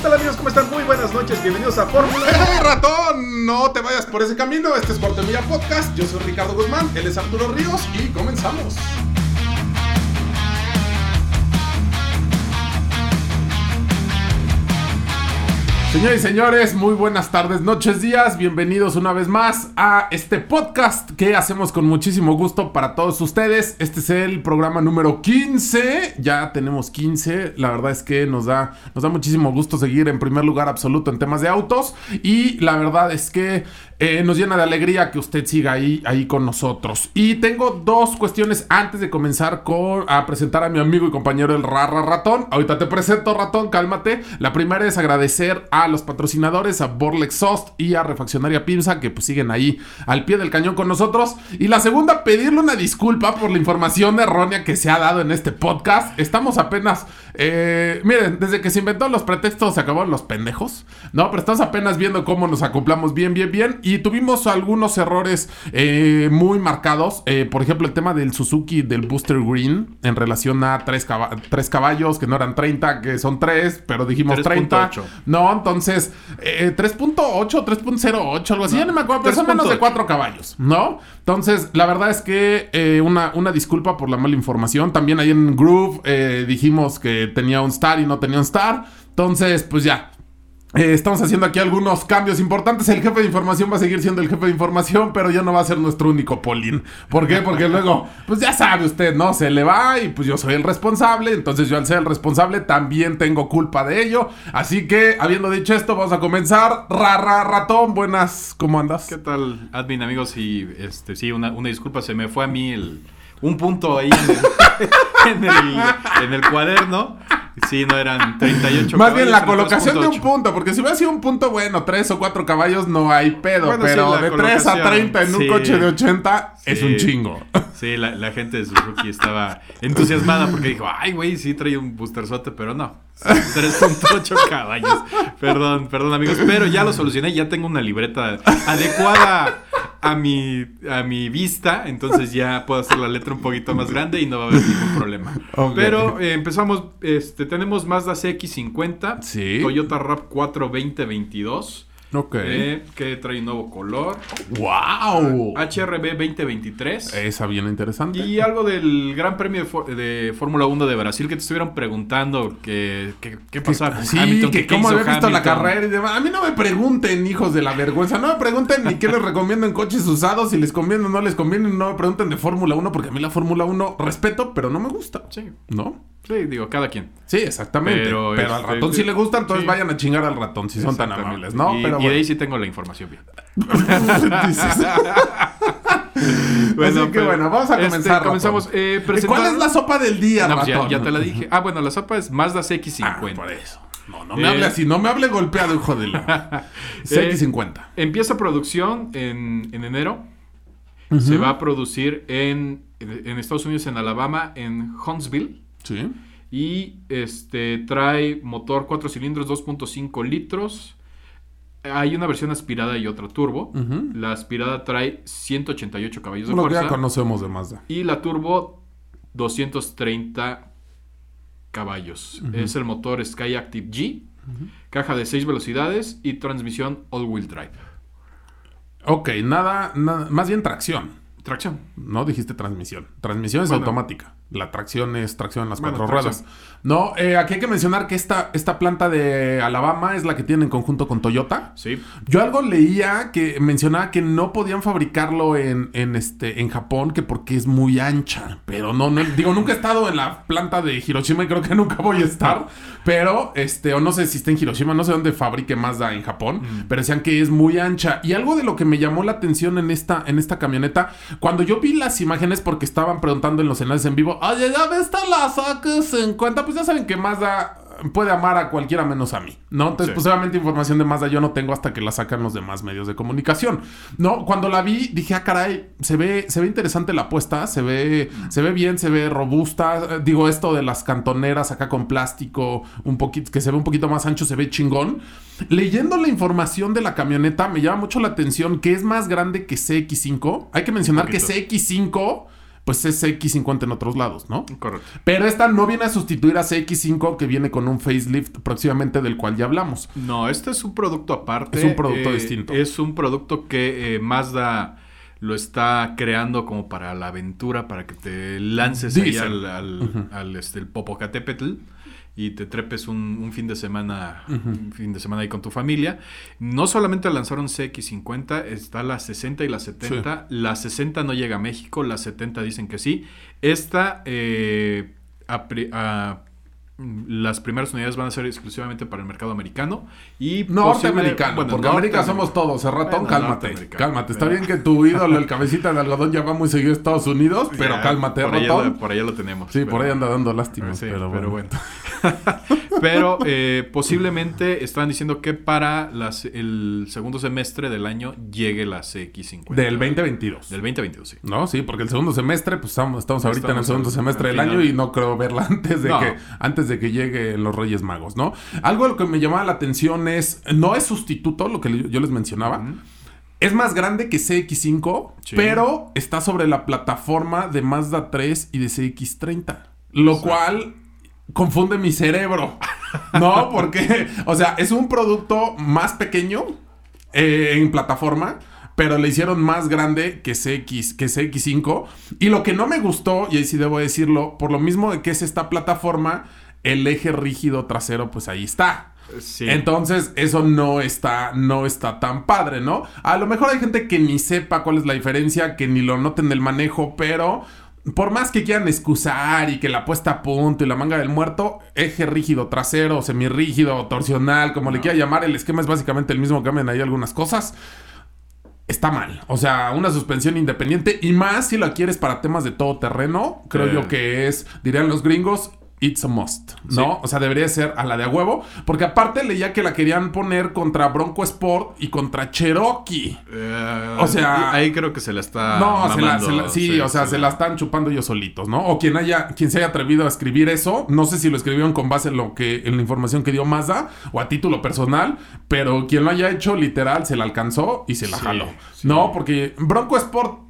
¿Qué tal amigos? ¿Cómo están? Muy buenas noches, bienvenidos a Fórmula. ¡Eh, ratón! No te vayas por ese camino. Este es Cuarto Milla Podcast. Yo soy Ricardo Guzmán, él es Arturo Ríos y comenzamos. Señores y señores, muy buenas tardes, noches, días. Bienvenidos una vez más a este podcast que hacemos con muchísimo gusto para todos ustedes. Este es el programa número 15. Ya tenemos 15. La verdad es que nos da, nos da muchísimo gusto seguir en primer lugar absoluto en temas de autos. Y la verdad es que eh, nos llena de alegría que usted siga ahí, con nosotros. Y tengo dos cuestiones antes de comenzar con, a presentar a mi amigo y compañero el Rara Ratón. Ahorita te presento, Ratón, cálmate. La primera es agradecer a los patrocinadores, a Borlex Soft y a Refaccionaria Pinza, que pues siguen ahí al pie del cañón con nosotros. Y la segunda, pedirle una disculpa por la información errónea que se ha dado en este podcast. Estamos apenas, eh, miren, desde que se inventó los pretextos se acabaron los pendejos, ¿no? Pero estamos apenas viendo cómo nos acoplamos bien, bien, bien. Y tuvimos algunos errores eh, muy marcados. Eh, por ejemplo, el tema del Suzuki del Booster Green en relación a tres, caba- tres caballos, que no eran 30, que son 3, pero dijimos 30. 3.8. No, entonces, eh, 3.8, 3.08, algo así, ya no me acuerdo, pero son menos de 3.8. 4 caballos, ¿no? Entonces, la verdad es que una, una disculpa por la mala información. También ahí en Groove dijimos que tenía un star y no tenía un star. Entonces, pues ya. Eh, estamos haciendo aquí algunos cambios importantes. El jefe de información va a seguir siendo el jefe de información, pero ya no va a ser nuestro único Polín. ¿Por qué? Porque luego, pues ya sabe usted, ¿no? Se le va y pues yo soy el responsable. Entonces yo al ser el responsable también tengo culpa de ello. Así que, habiendo dicho esto, vamos a comenzar. Rara ratón, buenas, ¿cómo andas? ¿Qué tal, admin amigos? Y este, sí, una, una disculpa, se me fue a mí el, un punto ahí en el, en el, en el cuaderno. Sí, no eran 38 Más bien la caballos, colocación de un 3.8. punto, porque si hubiera sido un punto bueno, tres o cuatro caballos, no hay pedo. Bueno, sí, pero la de 3 a colocación, 30 en un sí. coche de 80 es Sí. un chingo. Sí, la, la gente de Suzuki estaba entusiasmada porque dijo, ay, güey, sí trae un boosterzote, pero no. 3.8 caballos. Perdón, perdón, amigos, pero ya lo solucioné. Ya tengo una libreta adecuada a mi, a mi vista. Entonces ya puedo hacer la letra un poquito más grande y no va a haber ningún problema. Pero eh, empezamos, este, tenemos Mazda CX50, Sí. Toyota RAV4 2022. Ok. eh, que trae un nuevo color. ¡Wow! HRB 2023. Esa bien interesante. Y algo del Gran Premio de, Fó- de Fórmula 1 de Brasil que te estuvieron preguntando que, que- qué pasaba con Sí, Hamilton, que cómo había visto la carrera y demás. A mí no me pregunten, hijos de la vergüenza. No me pregunten ni qué les recomiendo en coches usados, si les conviene o no les conviene. No me pregunten de Fórmula 1, porque a mí la Fórmula 1 respeto, pero no me gusta. Sí, ¿No? sí, digo, cada quien. Sí, exactamente. Pero, Pero, al este, ratón sí le gusta, entonces sí. vayan a chingar al ratón si son tan amables, ¿no? Y, pero bueno. de ahí sí tengo la información bien. Dices- Así que bueno, vamos a este, comenzar. comenzamos. eh, ¿Cuál es la sopa del día, No, pues ya, te la dije. Ah, bueno, la sopa es Mazda Ah, CX50. por eso. No, no me Eh, hable así, no me hable golpeado, hijo de la. CX50. Empieza producción en, en enero. Se va a producir en, en Estados Unidos, en Alabama, en Huntsville. Sí. Y este trae motor 4 cilindros, 2.5 litros. Hay una versión aspirada y otra turbo. La aspirada trae 188 caballos de Lo que ya fuerza. conocemos de Mazda. Y la turbo 230 caballos. Es el motor Sky Active G. Caja de 6 velocidades y transmisión all-wheel drive. Ok, nada, nada, más bien tracción. Tracción. No dijiste transmisión. Transmisión es Bueno. automática. La tracción es tracción en las Bueno, cuatro tracción. ruedas. No, eh, aquí hay que mencionar que esta, esta planta de Alabama es la que tiene en conjunto con Toyota. Sí. Yo algo leía que mencionaba que no podían fabricarlo en, en, este, en Japón, que porque es muy ancha. Pero no, no, digo, nunca he estado en la planta de Hiroshima y creo que nunca voy a estar. Pero, este, o no sé si está en Hiroshima, no sé dónde fabrique Mazda en Japón, pero decían que es muy ancha. Y algo de lo que me llamó la atención en esta, en esta camioneta, cuando yo vi las imágenes, porque estaban preguntando en los enlaces en vivo, oye, ya ves, esta la saques en cuenta, pues ya saben que Mazda puede amar a cualquiera menos a mí, ¿no? Entonces, Sí. pues obviamente información de Mazda yo no tengo hasta que la sacan los demás medios de comunicación. No, cuando la vi dije, ah, caray, se ve, se ve interesante la apuesta, se ve, se ve bien, se ve robusta. Digo, esto de las cantoneras acá con plástico, un poquito, que se ve un poquito más ancho, se ve chingón. Leyendo la información de la camioneta, me llama mucho la atención que es más grande que CX5. Hay que mencionar que poquito. CX5, pues es CX50 en otros lados, ¿no? Correcto. Pero esta no viene a sustituir a CX5 que viene con un facelift próximamente del cual ya hablamos. No, este es un producto aparte. Es un producto eh, distinto. Es un producto que eh, Mazda lo está creando como para la aventura, para que te lances ahí al, al, al, este, el Popocatépetl y te trepes un, un fin de semana un fin de semana ahí con tu familia. No solamente lanzaron CX50, está la 60 y la 70. La 60 no llega a México, la 70 dicen que sí. Esta eh, a pri- a- las primeras unidades van a ser exclusivamente para el mercado americano y Norteamericano, bueno, porque América somos todos, ratón, Bueno, cálmate. Cálmate. Está bien que tu ídolo, el cabecita de algodón, ya va muy seguido a Estados Unidos, pero Ya, cálmate, por allá, ratón. por allá lo tenemos. sí, pero- por ahí anda dando lástimas, Sí, pero, pero bueno. pero eh, posiblemente están diciendo que para las, el segundo semestre del año llegue la CX50. Del 2022. Del 2022, sí. No, sí, porque el segundo semestre, pues estamos, estamos ahorita en el segundo semestre del año y no creo verla antes de No. que antes de que lleguen los Reyes Magos, ¿no? Algo que me llamaba la atención es, no es sustituto, lo que yo les mencionaba. Es más grande que CX5, Sí. pero está sobre la plataforma de Mazda 3 y de CX30. Lo cual confunde mi cerebro. No, porque, o sea, es un producto más pequeño eh, en plataforma, pero le hicieron más grande que CX, que CX5. Y lo que no me gustó, y ahí sí debo decirlo, por lo mismo de que es esta plataforma, el eje rígido trasero, pues ahí está. Sí. Entonces, eso no está, no está tan padre, ¿no? A lo mejor hay gente que ni sepa cuál es la diferencia, que ni lo noten del manejo, pero por más que quieran excusar y que la puesta a punto y la manga del muerto, eje rígido trasero, semirrígido, torsional, como le quiera llamar, el esquema es básicamente el mismo, cambian ahí algunas cosas. Está mal. O sea, una suspensión independiente y más si la quieres para temas de todo terreno, creo Eh. yo que es, dirían los gringos, it's a must, ¿no? Sí. O sea, debería ser a la de a huevo, porque aparte leía que la querían poner contra Bronco Sport y contra Cherokee. Eh, o sea- ahí creo que se la está. No, se la, mamando, se la- sí, o sea, se la están chupando ellos solitos, ¿no? O quien haya, quien se haya atrevido a escribir eso, no sé si lo escribieron con base en lo que, en la información que dio Mazda o a título personal, pero quien lo haya hecho literal se la alcanzó y se la jaló. No, porque Bronco Sport,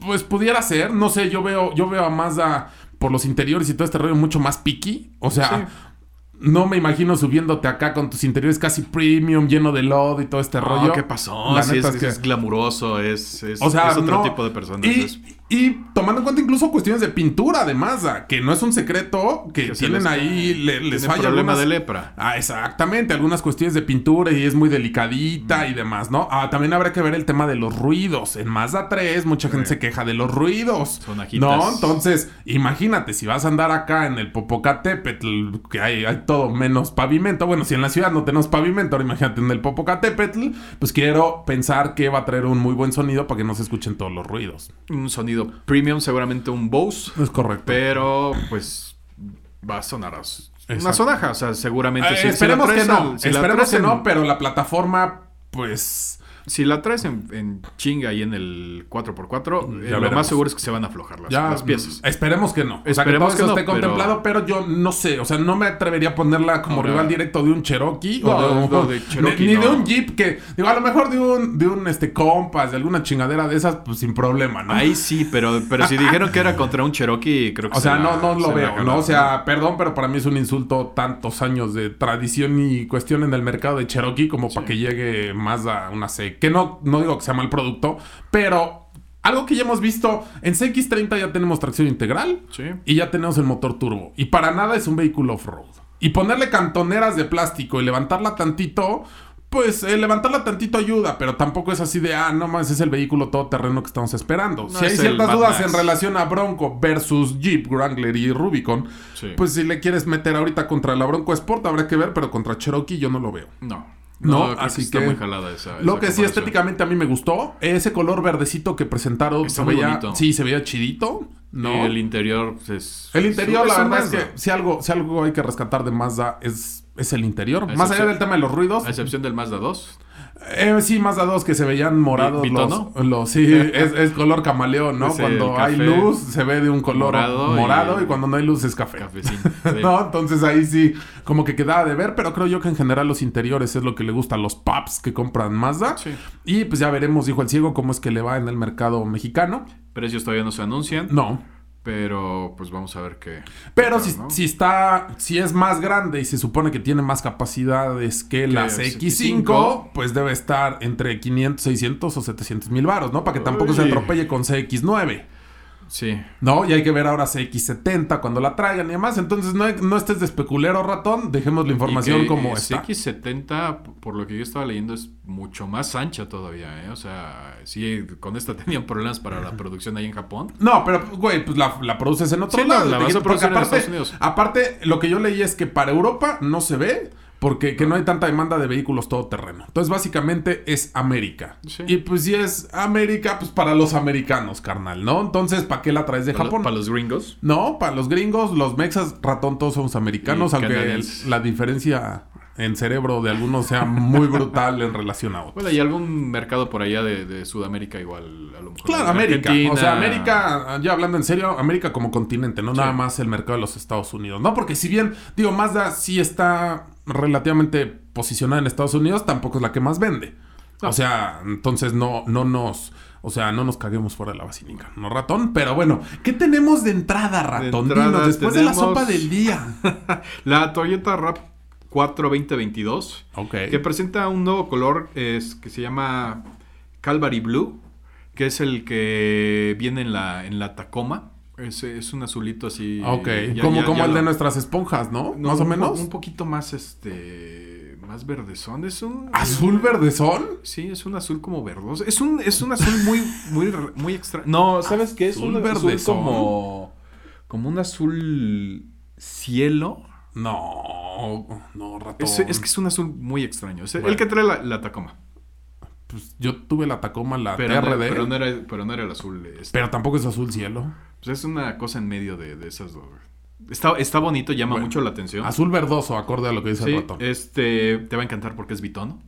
pues pudiera ser, no sé, yo veo, yo veo a Mazda por los interiores y todo este rollo mucho más picky. O sea, no me imagino subiéndote acá con tus interiores casi premium, lleno de lodo y todo este rollo. rollo. ¿Qué pasó? La Sí, neta es, es que- es glamuroso, es, es, O sea, es otro no. tipo de personas. Y, es- y tomando en cuenta incluso cuestiones de pintura de Mazda, que no es un secreto, que, tienen les- ahí, le- les falla problema algunas- de lepra. Ah, exactamente, algunas cuestiones de pintura y es muy delicadita y demás, ¿no? Ah, también habrá que ver el tema de los ruidos. En Mazda 3 mucha gente se queja de los ruidos. Son ajitas. No, entonces, imagínate, si vas a andar acá en el Popocatépetl, que hay, hay todo menos pavimento. Bueno, si en la ciudad no tenemos pavimento, ahora imagínate en el Popocatépetl, pues quiero pensar que va a traer un muy buen sonido para que no se escuchen todos los ruidos. Un sonido premium, seguramente un Bose. Es correcto. Pero, pues, va a sonar a- una sonaja. O sea, seguramente Eh, si- si la esperemos que no, la esperemos que no, pero la plataforma, pues... Si la traes en, en chinga y en el 4x4, eh, Ya lo más seguro es que se van a aflojar las, Ya, las piezas. Esperemos que no. O sea, que Esperemos eso que esté no, pero- contemplado, pero... yo no sé. O sea, no me atrevería a ponerla como rival directo de un Cherokee No, o de de Cherokee ni, ni de un Jeep que, digo, a lo mejor de un, de un este Compass, de alguna chingadera de esas, pues sin problema, ¿no? Ahí sí, pero, pero si dijeron que era contra un Cherokee, creo que O se sea, la- no, no lo veo. ¿no? O sea, perdón, pero para mí es un insulto tantos años de tradición y cuestión en el mercado de Cherokee como para que llegue más a una Que no, no digo que sea mal producto, pero algo que ya hemos visto, en CX30 ya tenemos tracción integral Sí. y ya tenemos el motor turbo. Y para nada es un vehículo off-road. Y ponerle cantoneras de plástico y levantarla tantito, pues eh, levantarla tantito ayuda, pero tampoco es así de, ah, no más, es el vehículo todoterreno que estamos esperando. si hay ciertas dudas en relación a Bronco versus Jeep, Wrangler y Rubicon, Sí. pues si le quieres meter ahorita contra la Bronco Sport, habrá que ver, pero contra Cherokee yo no lo veo. No. No, así está que- muy jalada esa. Lo esa que sí estéticamente a mí me gustó, ese color verdecito que presentaron Está se muy veía, bonito. sí, se veía chidito, ¿no? Y el interior pues, es. El interior, la es verdad es que si algo, si algo hay que rescatar de Mazda es, es el interior. Más allá del tema de los ruidos. A excepción del Mazda 2. Eh, sí, Mazda 2 que se veían morados Vi- los, bitono. los- Sí, es, es color camaleón, ¿no? Cuando hay luz se ve de un color morado, morado y, y- cuando no hay luz es café. Cafecín. Sí. ¿No? Entonces ahí sí, como que quedaba de ver, pero creo yo que en general los interiores es lo que le gusta a los paps que compran Mazda. Sí. Y pues ya veremos, dijo el ciego, cómo es que le va en el mercado mexicano. Precios todavía no se anuncian. No. Pero pues vamos a ver qué. Pero qué si, ¿no? si está, si es más grande y se supone que tiene más capacidades que las X5, X5, pues debe estar entre 500, 600 o 700 mil varos, ¿no? Para que tampoco se Uy. atropelle con CX9. Sí. ¿No? Y hay que ver ahora CX70 cuando la traigan y demás. Entonces no, no estés de especulero, ratón. Dejemos la información Y que, como eh, está. X70, por lo que yo estaba leyendo, es mucho más ancha todavía, ¿eh? O sea, sí, con esta tenían problemas para la producción ahí en Japón. No, pero, güey, pues la, la produces en otro Sí, lado. la Te vas a quito- porque producir en aparte, Estados Unidos. aparte, lo que yo leí es que para Europa no se ve porque que no hay tanta demanda de vehículos todoterreno. Entonces, básicamente es América. Sí. Y pues si es América, pues para los americanos, carnal, ¿no? Entonces, ¿para qué la traes de Para, Japón? para los gringos. No, para los gringos, los mexas, ratón, todos somos americanos, Y aunque el- la diferencia en cerebro de algunos sea muy brutal en relación a otros. Bueno, y algún mercado por allá de, de Sudamérica igual, a lo mejor. Claro, América. Argentina. O sea, América, ya hablando en serio, América como continente, no Sí. nada más el mercado de los Estados Unidos. No, porque si bien, digo, Mazda sí está relativamente posicionada en Estados Unidos, tampoco es la que más vende. No. O sea, entonces no, no nos. O sea, no nos caguemos fuera de la basílica, ¿no, ratón? Pero bueno, ¿qué tenemos de entrada, ratón? entrada Dinos, después de la sopa del día. La Toyota RAP 4 2022. Ok. Que presenta un nuevo color es, que se llama Calvary Blue, que es el que viene en la, en la Tacoma. Es, es un azulito así. Ok, ya- como, ya- como ya el de nuestras esponjas, ¿no? No, Más o po- menos. Un poquito más, este, más verdezón. Es un... ¿Azul verdezón? Sí, es un azul como verdoso. Es un, es un azul muy, muy, muy extraño. No, ¿sabes qué? Es Azul un azul como... Como un azul cielo. No, no, ratón. Es, es que es un azul muy extraño. Es el que trae la, la Tacoma. Pues yo tuve la Tacoma, la Pero, no, TRD. pero, no era, pero no era el azul. este. Pero tampoco es azul cielo. Pues es una cosa en medio de, de esas dos. Está, está bonito, llama Bueno, mucho la atención. Azul verdoso, acorde a lo que dice Sí, el ratón. este, te va a encantar porque es bitono.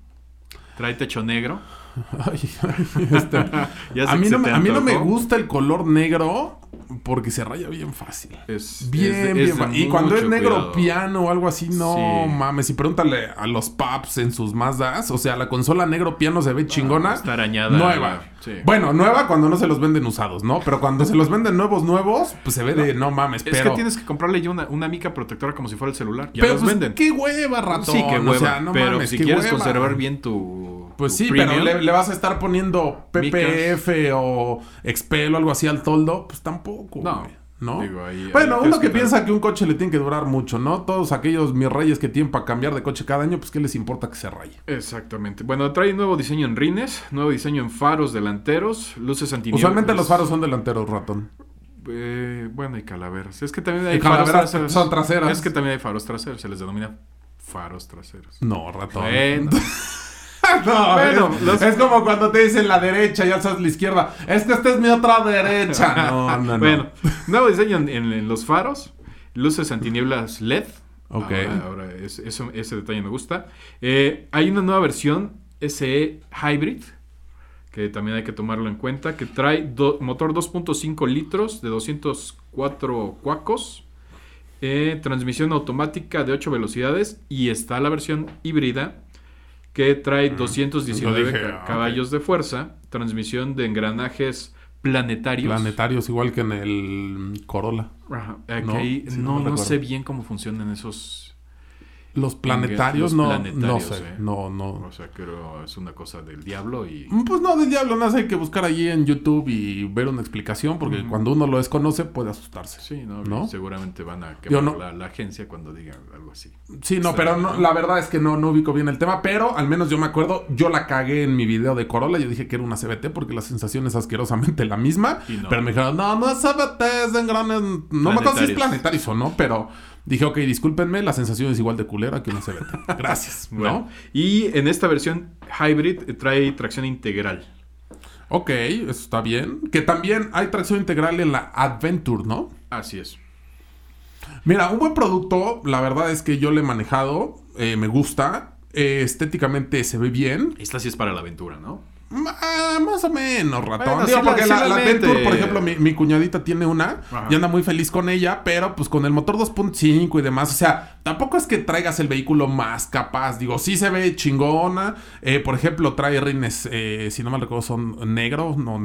Trae techo negro. Ay, ay, a, mí no, me, te a mí no me antojó. gusta el color negro porque se raya bien fácil. Es, Bien, es de- bien es fa- Y cuando es negro cuidado. piano o algo así, no Sí. mames. Y pregúntale a los paps en sus Mazdas. O sea, la consola negro piano se ve chingona. está arañada, Nueva. sí. Bueno, nueva cuando no se los venden usados, ¿no? Pero cuando se los venden nuevos, nuevos, pues se ve de no mames. Es pero, que tienes que comprarle ya una, una mica protectora como si fuera el celular. Ya pero los pues, venden. qué hueva, ratón. sí, qué hueva. O sea, no pero mames, si quieres hueva. conservar bien tu. Pues sí, premium, pero le, le vas a estar poniendo PPF o Expel o algo así al toldo, pues tampoco. No, güey, ¿no? digo, ahí- bueno, uno que que piensa que un coche le tiene que durar mucho, ¿no? Todos aquellos mis reyes que tienen para cambiar de coche cada año, pues ¿qué les importa que se raye? Exactamente. Bueno, trae nuevo diseño en rines, nuevo diseño en faros delanteros, luces antinieblas. Usualmente los faros son delanteros, ratón. Eh, bueno, y calaveras. Es que también hay Y faros traseros. son traseras. Es que también hay faros traseros, se les denomina faros traseros. No, ratón. No, Bueno, es, los- es como cuando te dicen la derecha y alzas la izquierda. Es que esta es mi otra derecha. No, no, no. bueno, nuevo diseño en, en- en los faros, luces antinieblas LED. Ok. Ahora, ahora es- eso- ese detalle me gusta. Eh, hay una nueva versión SE Hybrid, que también hay que tomarlo en cuenta, que trae do- motor 2.5 litros de 204 cuacos, eh, transmisión automática de 8 velocidades y está la versión híbrida que trae 219 lo dije, caballos de fuerza, transmisión de engranajes planetarios. Planetarios, igual que en el Corolla. Ajá, No, no, no no sé bien cómo funcionan esos Los planetarios, Los no, planetarios, no sé. eh. No, no. O sea, creo es una cosa del diablo y... Mm, Pues no, del diablo, nada, hay que buscar allí en YouTube y ver una explicación, porque cuando uno lo desconoce puede asustarse. Sí, no, ¿No? seguramente van a quemar no- la, la agencia cuando digan algo así. Sí, no, pero no, la verdad es que no, no ubico bien el tema, pero al menos yo me acuerdo, yo la cagué en mi video de Corolla, yo dije que era una CBT porque la sensación es asquerosamente la misma, pero me dijeron, no, no es CBT, es en grandes, no me acuerdo si es planetarios o no, pero dije, ok, discúlpenme, la sensación es igual de culera que una CBT. Gracias, Bueno, ¿no? y en esta versión hybrid eh, trae tracción integral. Ok, eso está bien. Que también hay tracción integral en la Adventure, ¿no? Así es. Mira, un buen producto, la verdad es que yo lo he manejado, eh, me gusta, eh, estéticamente se ve bien. Esta sí es para la aventura, ¿no? Ah, más o menos, ratón. Bueno, Digo, sí porque la. Adventure, por ejemplo, mi, mi cuñadita tiene una Ajá. y anda muy feliz con ella, pero pues con el motor 2.5 y demás, o sea, tampoco es que traigas el vehículo más capaz. Digo, sí se ve chingona. Eh, por ejemplo, trae rines, eh, si no mal recuerdo, son negros, no.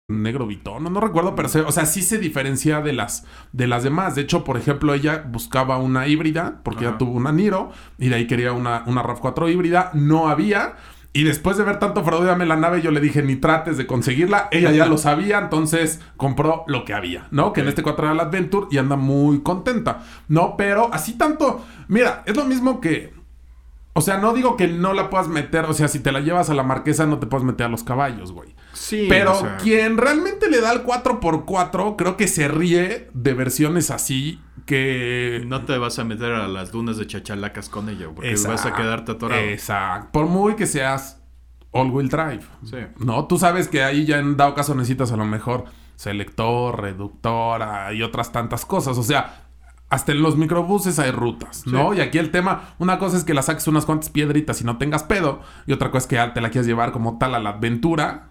Negro bitono, no recuerdo, pero se- o sea, sí se diferencia de las, de las demás. De hecho, por ejemplo, ella buscaba una híbrida, porque ya tuvo una Niro, y de ahí quería una, una RAV4 híbrida, no había. Y después de ver tanto fraude, dame la nave, yo le dije, ni trates de conseguirla. Ella ya lo sabía, entonces compró lo que había, ¿no? Que en este 4 era la Adventure y anda muy contenta, ¿no? Pero así tanto, mira, es lo mismo que... O sea, no digo que no la puedas meter, o sea, si te la llevas a la marquesa no te puedes meter a los caballos, güey. Sí, Pero o sea, quien realmente le da el 4x4, creo que se ríe de versiones así que... no te vas a meter a las dunas de chachalacas con ella, porque vas a quedarte atorado. Exacto. Por muy que seas all-wheel drive. Sí. No, tú sabes que ahí ya en dado caso necesitas a lo mejor selector, reductora y otras tantas cosas. O sea, hasta en los microbuses hay rutas, ¿no? Y aquí el tema, una cosa es que la saques unas cuantas piedritas y no tengas pedo, y otra cosa es que te la quieres llevar como tal a la aventura.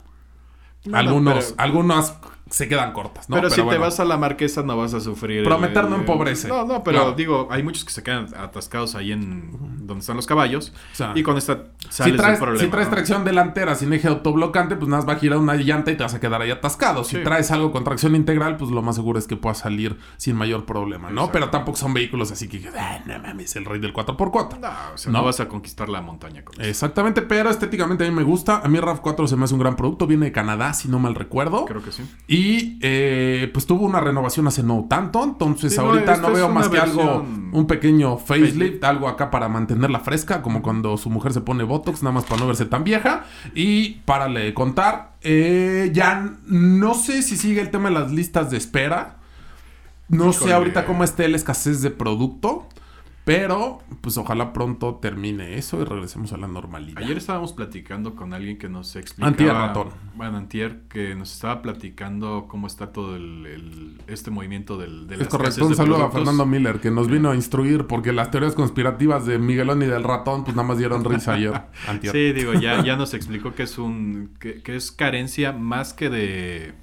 No, no, algunos, pero- algunas se quedan cortas, ¿no? pero, si te vas a la marquesa no vas a sufrir. Prometer no el- empobrece. No, no, pero Claro. digo, hay muchos que se quedan atascados ahí en donde están los caballos. O sea, y con esta Si sales traes, del problema. si traes ¿no? tracción delantera sin eje autoblocante, pues nada más va a girar una llanta y te vas a quedar ahí atascado. Si traes algo con tracción integral, pues lo más seguro es que puedas salir sin mayor problema, ¿no? Pero tampoco son vehículos así que, ah, no mames, el rey del 4x4. No, o sea, No. no. vas a conquistar la montaña con eso. Exactamente, pero estéticamente a mí me gusta. A mí RAV4 se me hace un gran producto. Viene de Canadá, si no mal recuerdo. Creo que sí. Y eh, pues tuvo una renovación hace no tanto. Entonces Sí, ahorita no, veo más que algo, un pequeño facelift, algo acá para mantenerla fresca, como cuando su mujer se pone Botox, nada más para no verse tan vieja. Y para le contar, eh, ya no sé si sigue el tema de las listas de espera. No sé ahorita cómo esté la escasez de producto. Pero, pues ojalá pronto termine eso y regresemos a la normalidad. Ayer estábamos platicando con alguien que nos explicaba... Antier, ratón. Bueno, Antier, que nos estaba platicando cómo está todo el, el- este movimiento del, de Es las correcto, un de saludo a. Fernando Miller que nos vino a instruir porque las teorías conspirativas de Miguelón y del ratón pues nada más dieron risa ayer. antier. Sí, digo, ya, ya nos explicó que es un que, que es carencia más que de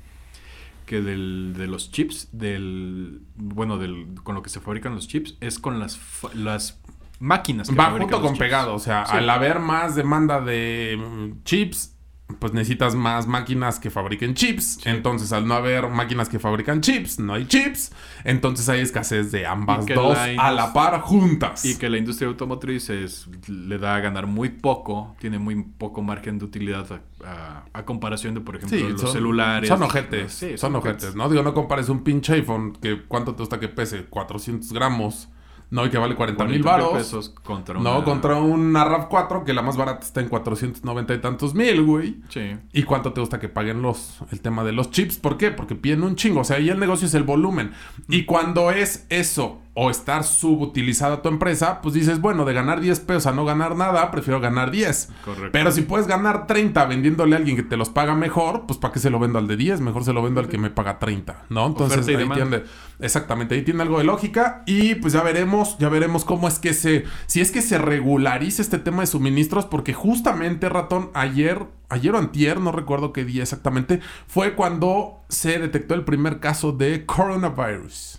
que del, de los chips, del bueno, del con lo que se fabrican los chips, es con las las máquinas que Va junto con chips. pegado, o sea, Sí. al haber más demanda de mm, chips, pues necesitas más máquinas que fabriquen chips. Entonces, al no haber máquinas que fabrican chips, no hay chips. Entonces hay escasez de ambas dos la a la par juntas. Y que la industria automotriz es, le da a ganar muy poco, tiene muy poco margen de utilidad a, a- a comparación de, por ejemplo, Sí, los son, celulares. Son ojetes. Sí, son ojetes, ¿no? Digo, no compares un pinche iPhone que cuánto te gusta que pese, 400 gramos, ¿no? Y que vale 40 mil 40,000 baros. pesos contra No, una- contra una RAV4 que la más barata está en 490 y tantos mil, güey. Sí. ¿Y cuánto te gusta que paguen los el tema de los chips? ¿Por qué? Porque piden un chingo. O sea, ahí el negocio es el volumen. Y cuando es eso o estar subutilizada tu empresa, pues dices, bueno, de ganar 10 pesos a no ganar nada, prefiero ganar 10. Correcto. Pero si puedes ganar 30 vendiéndole a alguien que te los paga mejor, pues ¿para qué se lo vendo al de 10? Mejor se lo vendo al que me paga 30, ¿no? Entonces ahí tiene, exactamente, ahí tiene algo de lógica y pues ya veremos, ya veremos cómo es que se, si es que se regulariza este tema de suministros, porque justamente, ratón, ayer, ayer o antier, no recuerdo qué día exactamente, fue cuando se detectó el primer caso de coronavirus.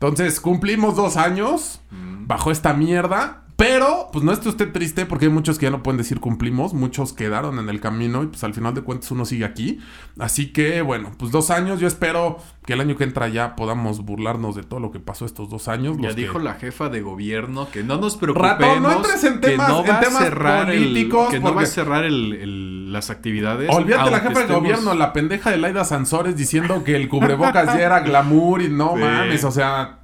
Entonces, cumplimos dos años bajo esta mierda. Pero, pues no esté usted triste porque hay muchos que ya no pueden decir cumplimos. Muchos quedaron en el camino y pues al final de cuentas uno sigue aquí. Así que, bueno, pues dos años. Yo espero que el año que entra ya podamos burlarnos de todo lo que pasó estos dos años. Ya que- dijo la jefa de gobierno que no nos preocupemos. Ratón, no entres en temas- no en va a temas el- políticos, no va a cerrar el- el- las actividades. Olvídate la jefa de estemos- gobierno, la pendeja de Laida Sansores diciendo que el cubrebocas ya era glamour y no Sí. mames, o sea,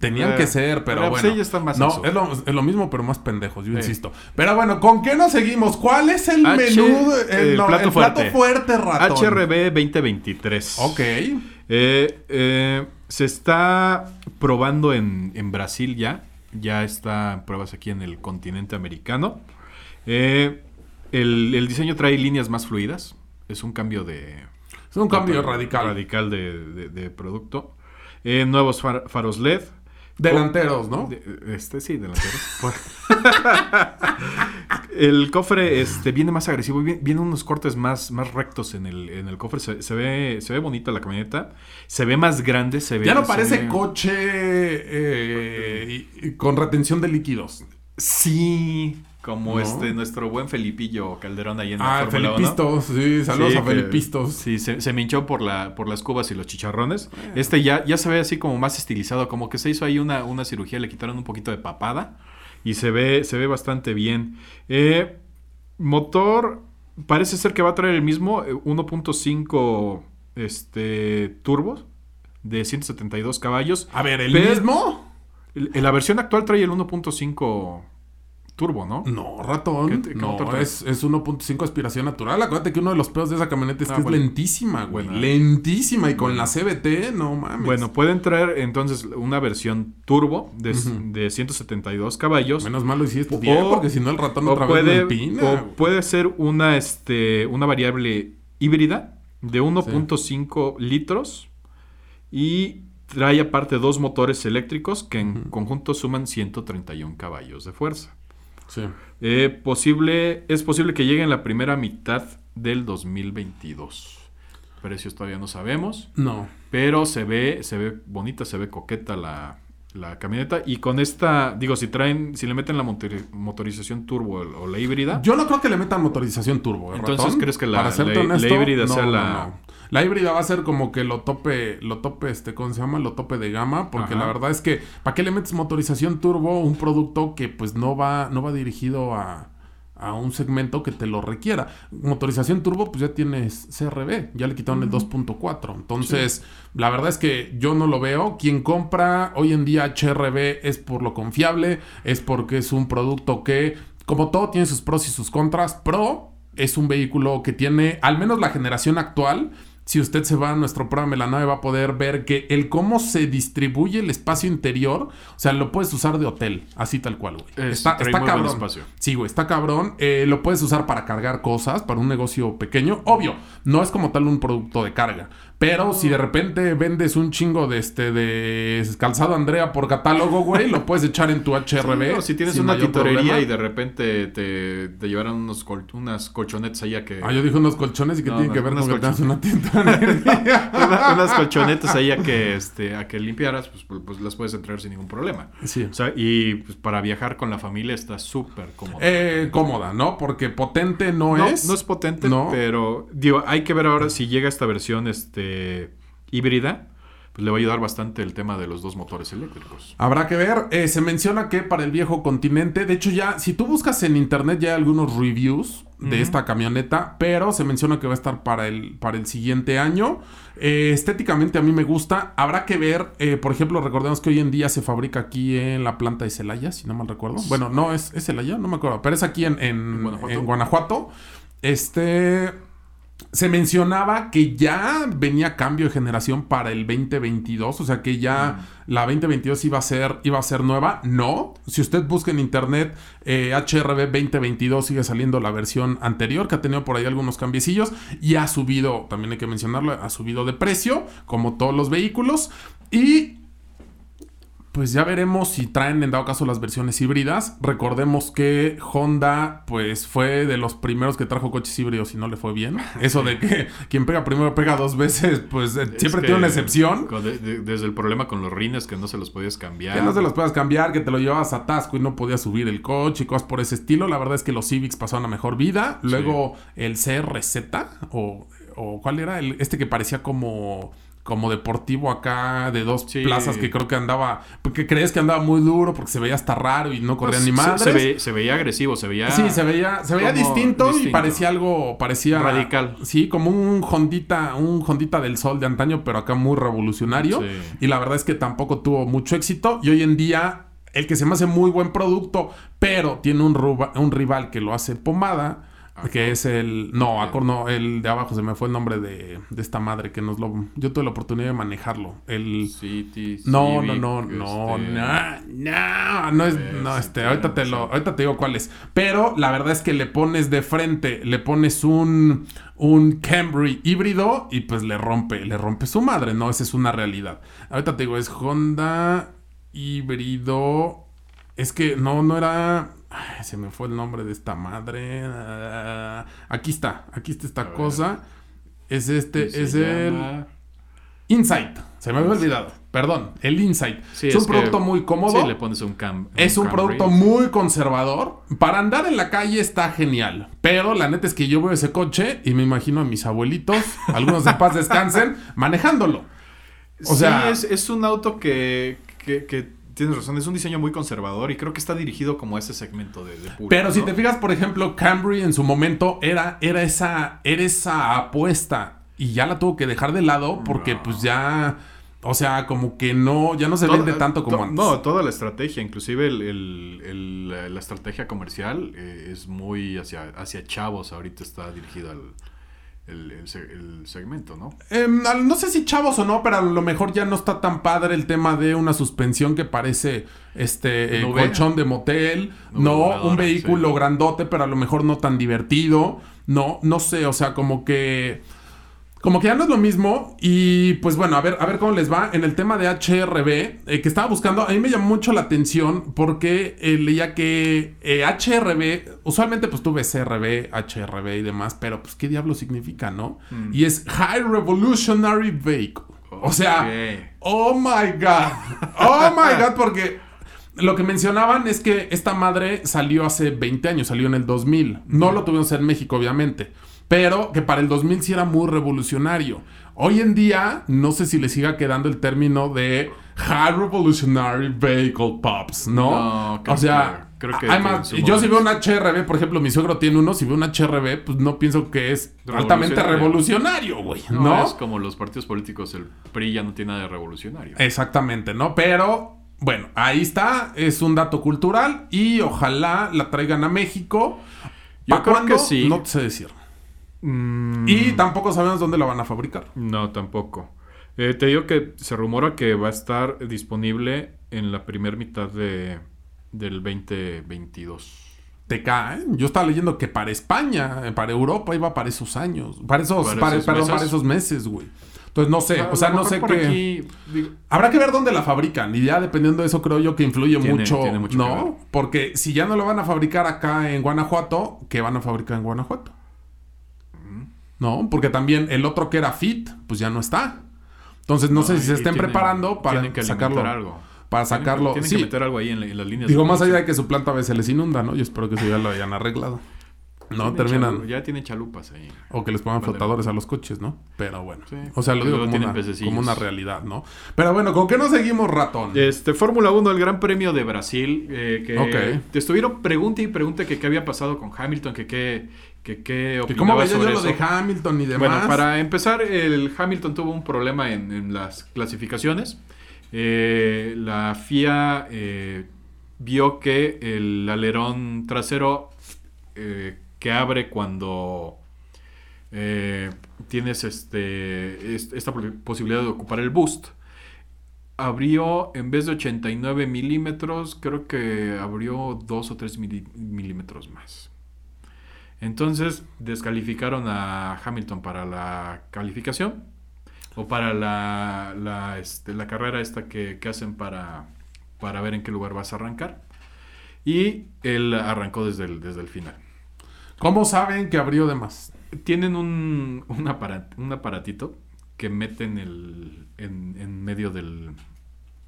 tenían Eh, que ser, pero, pero pues bueno. ella está más no, es lo, es lo mismo, pero más pendejos, yo insisto. Pero bueno, ¿con qué nos seguimos? ¿Cuál es el H- menú? el no, plato el plato fuerte. ratón. HRB 2023. Ok. Eh, eh, se está probando en, en Brasil ya. Ya está en pruebas aquí en el continente americano. Eh, el, el diseño trae líneas más fluidas. Es un cambio de... Es un cambio de- radical. Radical de, de- de producto. Eh, nuevos far- faros LED. Delanteros, ¿no? Este sí, delanteros. el cofre este, viene más agresivo. vi- Vienen unos cortes más, más rectos en el, en el cofre. Se, se ve, se ve bonita la camioneta. Se ve más grande. Se ve, Ya no parece ve- coche eh, con retención de líquidos. Sí. Como ¿No? este, nuestro buen Felipillo Calderón ahí en la Ah, Fórmula 1. Felipistos, sí, saludos Sí, a que- Felipistos. Sí, se, se me hinchó por, la, por las cubas y los chicharrones. Este ya, ya se ve así como más estilizado, como que se hizo ahí una, una cirugía, le quitaron un poquito de papada y se ve, se ve bastante bien. Eh, motor, parece ser que va a traer el mismo, eh, 1.5 este, turbo de 172 caballos. A ver, ¿el mismo? La versión actual trae el 1.5 turbo, ¿no? No, ratón. ¿Qué- qué no, motor es, es 1.5 aspiración natural. Acuérdate que uno de los peos de esa camioneta es Ah, que bueno. es lentísima, güey. Bueno. lentísima. Y con la CBT, no mames. Bueno, pueden traer entonces una versión turbo de, de 172 caballos. Menos mal lo hiciste bien, O- porque si no el ratón otra vez puede, empina. o güey. puede ser una, este, una variable híbrida de 1.5 litros y trae aparte dos motores eléctricos que en conjunto suman 131 caballos de fuerza. Sí. Eh, posible, es posible que llegue en la primera mitad del 2022. Precios todavía no sabemos. No. Pero se ve, se ve bonita, se ve coqueta la, la camioneta. Y con esta, digo, si traen, si le meten la motori- motorización turbo o la híbrida. Yo no creo que le metan motorización turbo. ¿eh, Entonces, ratón? ¿crees que la- la- híbrida no, sea no, la-. La híbrida va a ser como que lo tope, lo tope, este, ¿cómo se llama? Lo tope de gama, porque Ajá. la verdad es que, ¿para qué le metes motorización turbo? Un producto que pues no va, no va dirigido a, a un segmento que te lo requiera. Motorización turbo, pues ya tienes CRB, ya le quitaron el 2.4. Entonces, la verdad es que yo no lo veo. Quien compra hoy en día HRB es por lo confiable, es porque es un producto que, como todo, tiene sus pros y sus contras. Pro es un vehículo que tiene, al menos la generación actual, si usted se va a nuestro programa de la nave va a poder ver que el cómo se distribuye el espacio interior, o sea, lo puedes usar de hotel, así tal cual, güey. Es- Está, cabrón. Sí, güey, está cabrón. Eh, lo puedes usar para cargar cosas, para un negocio pequeño. Obvio, no es como tal un producto de carga. Pero si de repente vendes un chingo de este de calzado Andrea por catálogo, güey, lo puedes echar en tu HRB. No, si tienes una tintorería y de repente te, te llevaron unos col- unas colchonetas ahí a que. Ah, yo dije unos colchones y que No, tienen no, que ver con que tengas colchones. una Una- unas colchonetas ahí a que, este, a que limpiaras, pues, pues, pues las puedes entregar sin ningún problema. Sí. O sea, y pues, para viajar con la familia está súper cómodo. Eh, cómoda, ¿no? Porque potente no, es. no es potente, No. pero digo, hay que ver ahora si llega esta versión este, híbrida, pues le va a ayudar bastante el tema de los dos motores eléctricos. Habrá que ver. Eh, se menciona que para el viejo continente, de hecho ya, si tú buscas en internet ya hay algunos reviews de esta camioneta, pero se menciona que va a estar para el, para el siguiente año. Eh, estéticamente a mí me gusta. Habrá que ver, eh, por ejemplo, recordemos que hoy en día se fabrica aquí en la planta de Celaya, si no mal recuerdo. Bueno, no, es, es Celaya, no me acuerdo, pero es aquí en, en- Guanajuato. en Guanajuato. Este... Se mencionaba que ya venía cambio de generación para el 2022, o sea que ya la 2022 iba a ser iba a ser nueva. No, si usted busca en internet eh, HRB 2022 sigue saliendo la versión anterior que ha tenido por ahí algunos cambiecillos y ha subido, también hay que mencionarlo, ha subido de precio como todos los vehículos y pues ya veremos si traen en dado caso las versiones híbridas. Recordemos que Honda, pues fue de los primeros que trajo coches híbridos y no le fue bien. Eso de que quien pega primero pega dos veces, pues eh, siempre tiene una excepción. con- de- de- desde el problema con los rines que no se los podías cambiar. Que no se los puedas cambiar, que te lo llevabas a Tasco y no podías subir el coche y cosas por ese estilo. La verdad es que los Civics pasaron a mejor vida. Luego el CRZ, o, o ¿cuál era? El, este que parecía como, como deportivo acá de dos Sí. plazas que creo que andaba, porque crees que andaba muy duro porque se veía hasta raro y no corría Pues, ni madres. se, ve- se veía agresivo, se veía. Sí, se veía, se veía distinto, y parecía algo, parecía Radical. Sí, como un Hondita, un Hondita del Sol de antaño, pero acá muy revolucionario. Sí. Y la verdad es que tampoco tuvo mucho éxito. Y hoy en día, el que se me hace muy buen producto, pero tiene un, ruba- un rival que lo hace pomada. Que es el. No, Acor no, el de abajo se me fue el nombre de, de esta madre que nos lo. Yo tuve la oportunidad de manejarlo. El. City, No, no, no, no, este, no, no, no es, no, este, ahorita te lo, ahorita te digo cuál es. Pero la verdad es que le pones de frente, le pones un, un Camry híbrido y pues le rompe, le rompe su madre, ¿no? Esa es una realidad. Ahorita te digo, es Honda híbrido, es que no, no era, ay, se me fue el nombre de esta madre. Ah, aquí está, aquí está esta cosa. Es este, es el... Insight. Se me había olvidado. Perdón, el Insight. Sí, es un es que- producto muy cómodo. Sí, le pones un cam. es un producto muy conservador. Para andar en la calle está genial. Pero la neta es que yo veo ese coche y me imagino a mis abuelitos, algunos de paz descansen, manejándolo. O sea- sí, es, es un auto que, que, que tienes razón, es un diseño muy conservador y creo que está dirigido como a ese segmento de, de público. Pero si te fijas, por ejemplo, Camry en su momento era, era, esa, era esa apuesta. Y ya la tuvo que dejar de lado porque pues ya... O sea, como que no, ya no se Toda- vende tanto como to- antes. No, toda la estrategia, inclusive el, el- el- la- la estrategia comercial eh, es muy hacia, hacia chavos. Ahorita está dirigido al el, el se- el segmento, ¿no? Em, no sé si chavos o no, pero a lo mejor ya no está tan padre el tema de una suspensión que parece este eh, colchón de motel, Nube no voladora, un vehículo sí. grandote, pero a lo mejor no tan divertido, no, no sé, o sea, como que como que ya no es lo mismo y pues bueno, a ver, a ver cómo les va en el tema de HRB, eh, que estaba buscando, a mí me llamó mucho la atención porque eh, leía que eh, HRB, usualmente pues tú ves CRB, HRB y demás, pero pues qué diablo significa, ¿no? Mm. Y es High Revolutionary Vehicle. O sea, oh my god, oh my god, porque lo que mencionaban es que esta madre salió hace 20 años, salió en el 2000. No lo tuvimos en México, obviamente. Pero que para el 2000 sí era muy revolucionario. Hoy en día, no sé si le siga quedando el término de High Revolutionary Vehicle Pops, ¿no? No, creo o sea, que- creo que hay más- en su yo si veo momento. un HRB, por ejemplo, mi suegro tiene uno, si veo un HRB, pues no pienso que es altamente Revolucionario. güey, No, ¿no? es como los partidos políticos, el PRI ya no tiene nada de revolucionario. Exactamente, ¿no? Pero bueno, ahí está, es un dato cultural y ojalá la traigan a México. Yo ¿Pa' creo que sí. No sé decir. Mm, Y tampoco sabemos dónde la van a fabricar. No, tampoco. Eh, te digo que se rumora que va a estar disponible en la primera mitad de, del 2022. Te cae. Yo estaba leyendo que para España, eh, para Europa iba para esos años. Para esos, ¿Para para- esos perdón, meses? para esos meses, güey. Entonces no sé, o sea, no sé qué. aquí, Habrá que ver dónde la fabrican. Y ya dependiendo de eso, creo yo que influye Tiene- mucho, tiene mucho. ¿no? Porque si ya no lo van a fabricar acá en Guanajuato, ¿qué van a fabricar en Guanajuato? ¿No? Porque también el otro que era fit, pues ya no está. Entonces no, sé si se estén tienen- preparando para que sacarlo. algo. Para Tienen que- sacarlo. Tienen sí, que meter algo ahí en, la- en las líneas. digo, más allá de que su planta a veces les inunda, ¿no? Yo espero que eso ya lo hayan arreglado. No, terminan. ya tienen chalupas ahí. O que les pongan flotadores a los coches, ¿no? Pero bueno. Sí. O sea, lo digo como una, pececillos. como una realidad, ¿no? Pero bueno, ¿con qué nos seguimos, ratón? Este, Fórmula 1, el Gran Premio de Brasil, eh, que te estuvieron pregunte y pregunte que qué había pasado con Hamilton, que qué, que qué ¿Y cómo veía yo lo eso. de Hamilton y demás? Bueno, para empezar, el Hamilton tuvo un problema en, en las clasificaciones. Eh, la FIA eh, vio que el alerón trasero eh, que abre cuando tienes este, es- esta posibilidad de ocupar el boost, abrió en vez de 89 milímetros, creo que abrió 2 o 3 milímetros más. Entonces descalificaron a Hamilton para la calificación o para la, la, este, la carrera esta que, que hacen para, para ver en qué lugar vas a arrancar. Y él arrancó desde el, desde el final. ¿Cómo saben que abrió de más? Tienen un, un, aparat- un aparatito que meten el, en, en medio del,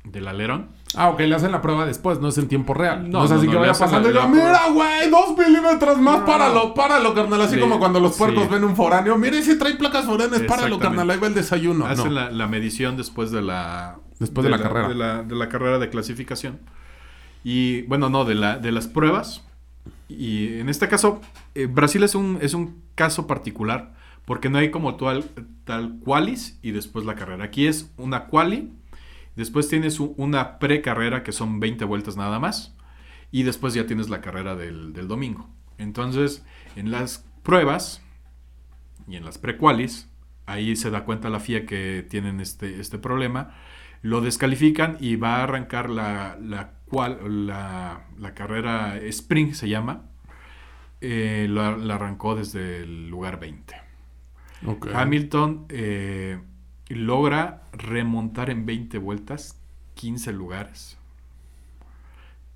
del alerón. Ah, ok, le hacen la prueba después, no es en tiempo real. No, No, es no, así no, que le vaya pasando y la mira, güey, dos milímetros más, No. páralo, páralo, carnal. Así como cuando los puercos sí. ven un foráneo, mire si trae placas foráneas, páralo, carnal, ahí va el desayuno. Hacen No. la, la medición después de la... Después de la carrera. De la, de la carrera de clasificación. Y bueno, no, de, la, de las pruebas. Y en este caso, eh, Brasil es un, es un caso particular porque no hay como tal, tal qualis y después la carrera. Aquí es una quali, después tienes una pre-carrera que son 20 vueltas nada más y después ya tienes la carrera del, del domingo. Entonces, en las pruebas y en las pre-qualis, ahí se da cuenta la FIA que tienen este, este problema, lo descalifican y va a arrancar la, la, cual, la, la carrera sprint, se llama, eh, la, arrancó desde el lugar 20. Ok. Hamilton eh, logra remontar en 20 vueltas 15 lugares.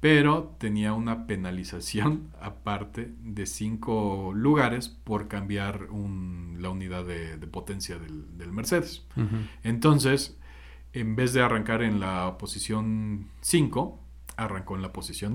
Pero tenía una penalización aparte de 5 lugares por cambiar un- la unidad de, de potencia del, del Mercedes. Entonces, en vez de arrancar en la posición 5, arrancó en la posición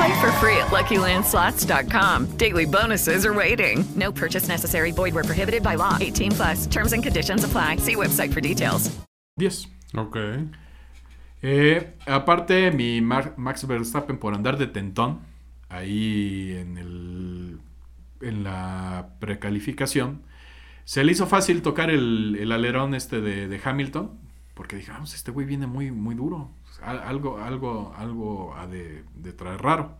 Play for free at LuckyLandSlots.com. Daily bonuses are waiting. No purchase necessary. Void where prohibited by law. 18 plus. Terms and conditions apply. See website for details. 10. Ok. Eh, aparte, mi Mar- Max Verstappen por andar de tentón ahí en el en la precalificación, se le hizo fácil tocar el, el alerón este de, de Hamilton, porque dije, "Ah, pues este güey viene muy, muy duro, algo, algo, algo ha de, de traer raro.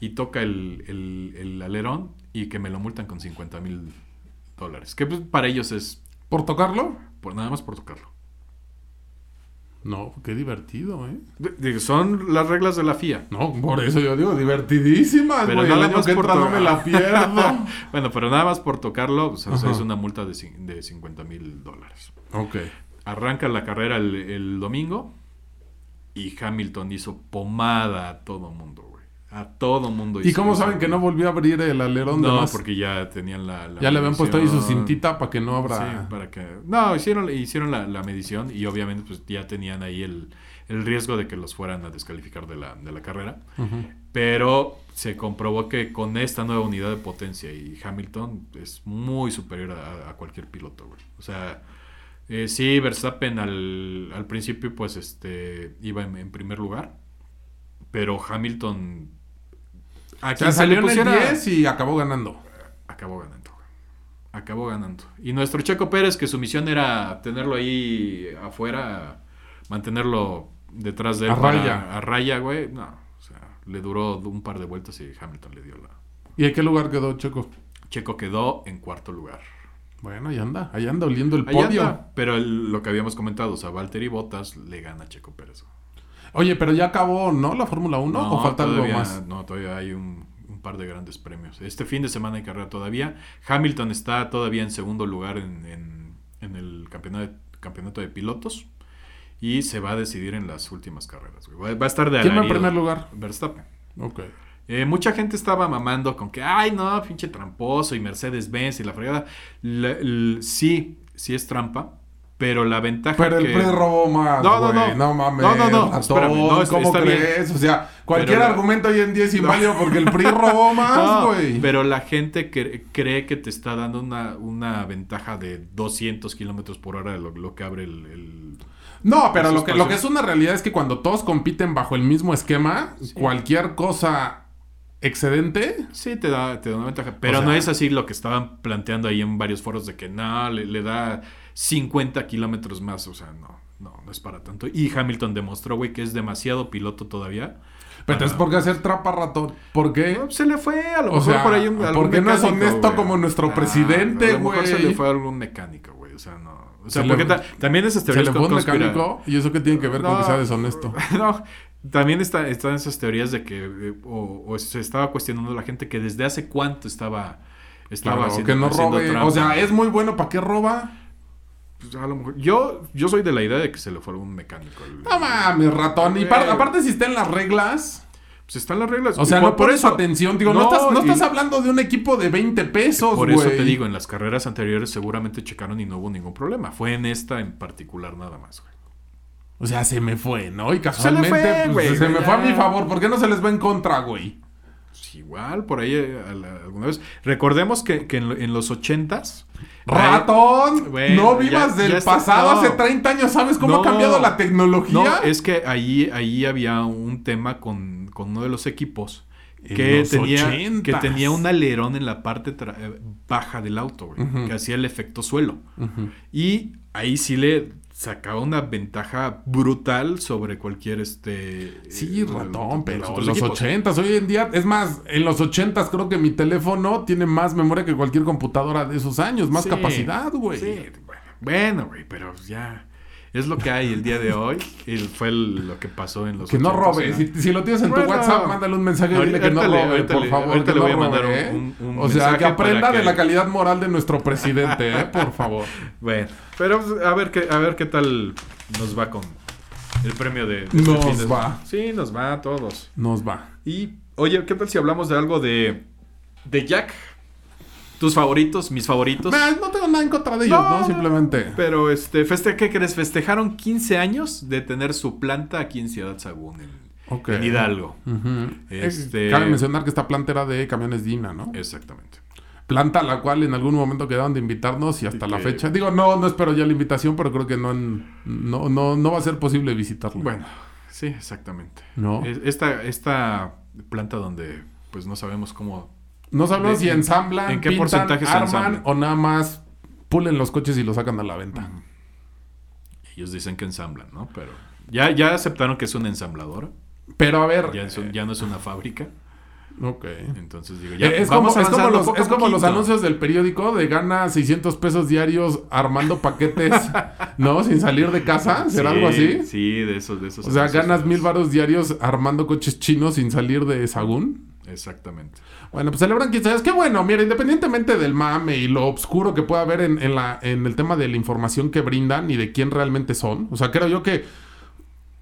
Y toca el, el- el alerón y que me lo multan con 50 mil dólares. Que pues, para ellos es... ¿Por tocarlo? Por, nada más por tocarlo. No, qué divertido, ¿eh? De- son las reglas de la FIA. No, por eso yo digo, divertidísimas, Pero güey. El año más que por no me la pierdo. bueno, pero nada más por tocarlo, pues, o sea, es una multa de, de 50 mil dólares. ok. Arranca la carrera el, el domingo y Hamilton hizo pomada a todo mundo, güey. A todo mundo. ¿Y cómo saben que no volvió a abrir el alerón de No, porque ya tenían la, la Ya le habían puesto ahí su cintita para que no abra. Sí, para que... No, hicieron, hicieron la, la medición y obviamente pues ya tenían ahí el, el riesgo de que los fueran a descalificar de la, de la carrera. Pero se comprobó que con esta nueva unidad de potencia y Hamilton es muy superior a, a cualquier piloto, güey. O sea, eh, sí, Verstappen al, al principio pues este iba en, en primer lugar, pero Hamilton... A O sea, salió en el pusiera- 10 y acabó ganando. acabó ganando. Acabó ganando. Y nuestro Checo Pérez, que su misión era tenerlo ahí afuera, mantenerlo detrás de él A para- raya. a raya, güey. No, o sea, le duró un par de vueltas y Hamilton le dio la. ¿Y en qué lugar quedó Checo? Checo quedó en cuarto lugar. Bueno, ahí anda, ahí anda oliendo el Ahí podio. anda. Pero el- lo que habíamos comentado, o sea, Valtteri Bottas le gana a Checo Pérez. Oye, pero ya acabó, ¿no? La Fórmula 1 o falta algo más. No, todavía hay un, un par de grandes premios. Este fin de semana hay carrera todavía. Hamilton está todavía en segundo lugar en, en- en el campeonato de, campeonato de pilotos. Y se va a decidir en las últimas carreras. Va, a estar de ¿Quién va en primer lugar? Verstappen. Ok. Eh, mucha gente estaba mamando con que, ay, no, pinche tramposo y Mercedes-Benz y la fregada. Sí, sí es trampa, pero la ventaja Pero el que... PRI robó más, No, no, güey. no. mames. No, no, no, espérame, no, es- ¿Cómo bien. crees? O sea, cualquier Pero la- argumento hoy en día es inválido porque el PRI robó más, No, güey. pero la gente cre- cree que te está dando una, una ventaja de 200 kilómetros por hora de lo, lo que abre el... el- No, pero lo que, lo que es una realidad es que cuando todos compiten bajo el mismo esquema, cualquier cosa excedente. Sí, te da, te da una ventaja. Pero O sea- no es así lo que estaban planteando ahí en varios foros de que no, le, le da 50 kilómetros más. O sea, no, no, no es para tanto. Y Hamilton demostró, güey, que es demasiado piloto todavía. Pero entonces, ¿por qué hacer trapa ratón? ¿Por qué? No, se le fue a lo O mejor sea, por ahí un, algún ¿por qué no es honesto güey? como nuestro Ah, presidente, A lo mejor se güey? le fue a algún mecánico, güey. O sea, no. O sea, Se porque le- ta- también esas ¿Se teorías le fue un mecánico? ¿Y eso qué tiene que ver con que sea deshonesto? No, también está, están esas teorías de que eh, o, o se estaba cuestionando la gente que desde hace cuánto estaba, estaba Claro, haciendo, que no haciendo robe. trampa. O sea, es muy bueno. ¿Para qué roba? Pues, a lo mejor- yo, yo soy de la idea de que se le fue algún mecánico. el- No mames, ratón. Y par- aparte, si está en las reglas. Pues están las reglas. O sea, Por- no por eso- atención. Digo, no, No, estás, no y- estás hablando de un equipo de 20 pesos, Por eso te digo, en las carreras anteriores seguramente checaron y no hubo ningún problema. Fue en esta en particular nada más, güey. O sea, se me fue, ¿no? Y casualmente fue, pues, se me fue a mi favor. ¿Por qué no se les va en contra, güey? Pues igual, por ahí alguna vez. Recordemos que, que en, en los ochentas... ¡Ratón! Bueno, no ya- vivas del ya está- pasado no. hace 30 años. ¿Sabes cómo No. ha cambiado la tecnología? No, es que ahí, ahí había un tema con, con uno de los equipos que tenía, 80s. que tenía un alerón en la parte eh, baja del auto, güey, que hacía el efecto suelo. Y ahí sí le sacaba una ventaja brutal sobre cualquier este Sí, eh, ratón, pero los. 80s, hoy en día, es más, en los 80s creo que mi teléfono tiene más memoria que cualquier computadora de esos años, más Sí, capacidad, güey. Sí, bueno, güey, pero ya es lo que hay el día de hoy. y fue el- lo que pasó en los Que no 80s, robe. ¿no? Si, si lo tienes en tu Bueno. WhatsApp, mándale un mensaje y dile que no robe, ahorita por favor. ahorita que le no voy a robe, mandar un- ¿eh? un- un O sea, mensaje que aprenda de la calidad moral de nuestro presidente, ¿eh? Por favor. Bueno, pero pues, a ver qué, a ver qué tal nos va con el premio de, de Nos va. Sí, nos va a todos. Nos va. Y, oye, ¿qué tal si hablamos de algo de, de Jack? ¿Tus favoritos? ¿Mis favoritos? No tengo nada en contra de ellos, ¿no? Simplemente. Pero, este, feste ¿qué crees? Festejaron 15 años de tener su planta aquí en Ciudad Sagún, en, en Hidalgo. Ujú. Este- Cabe mencionar que esta planta era de camiones Dina, ¿no? Exactamente. Planta a la cual en algún momento quedaron de invitarnos y hasta Y la que- fecha. Digo, no, no espero ya la invitación, pero creo que no, en- no, no, no va a ser posible visitarlo. Bueno, sí, exactamente. No. Es- Esta, esta planta donde, pues, no sabemos cómo... No sabemos si en- ensamblan, en qué pintan, porcentaje se arman ensamblan. o nada más pulen los coches y los sacan a la venta. Ellos dicen que ensamblan, ¿no? Pero ya, ya aceptaron que es una ensambladora. Pero a ver, Ya, es un- ya no es una fábrica. ok. Entonces digo, ya Eh, es como, vamos es como los, es como los anuncios del periódico de gana 600 pesos diarios armando paquetes, ¿no? Sin salir de casa, ¿será Sí, algo así? Sí, de esos, de esos. O sea, ganas mil varos diarios armando coches chinos sin salir de Sagún. Exactamente. Bueno, pues celebran 15 años. Qué bueno, mira, independientemente del mame y lo oscuro que pueda haber en, en la, en el tema de la información que brindan y de quién realmente son. O sea, creo yo que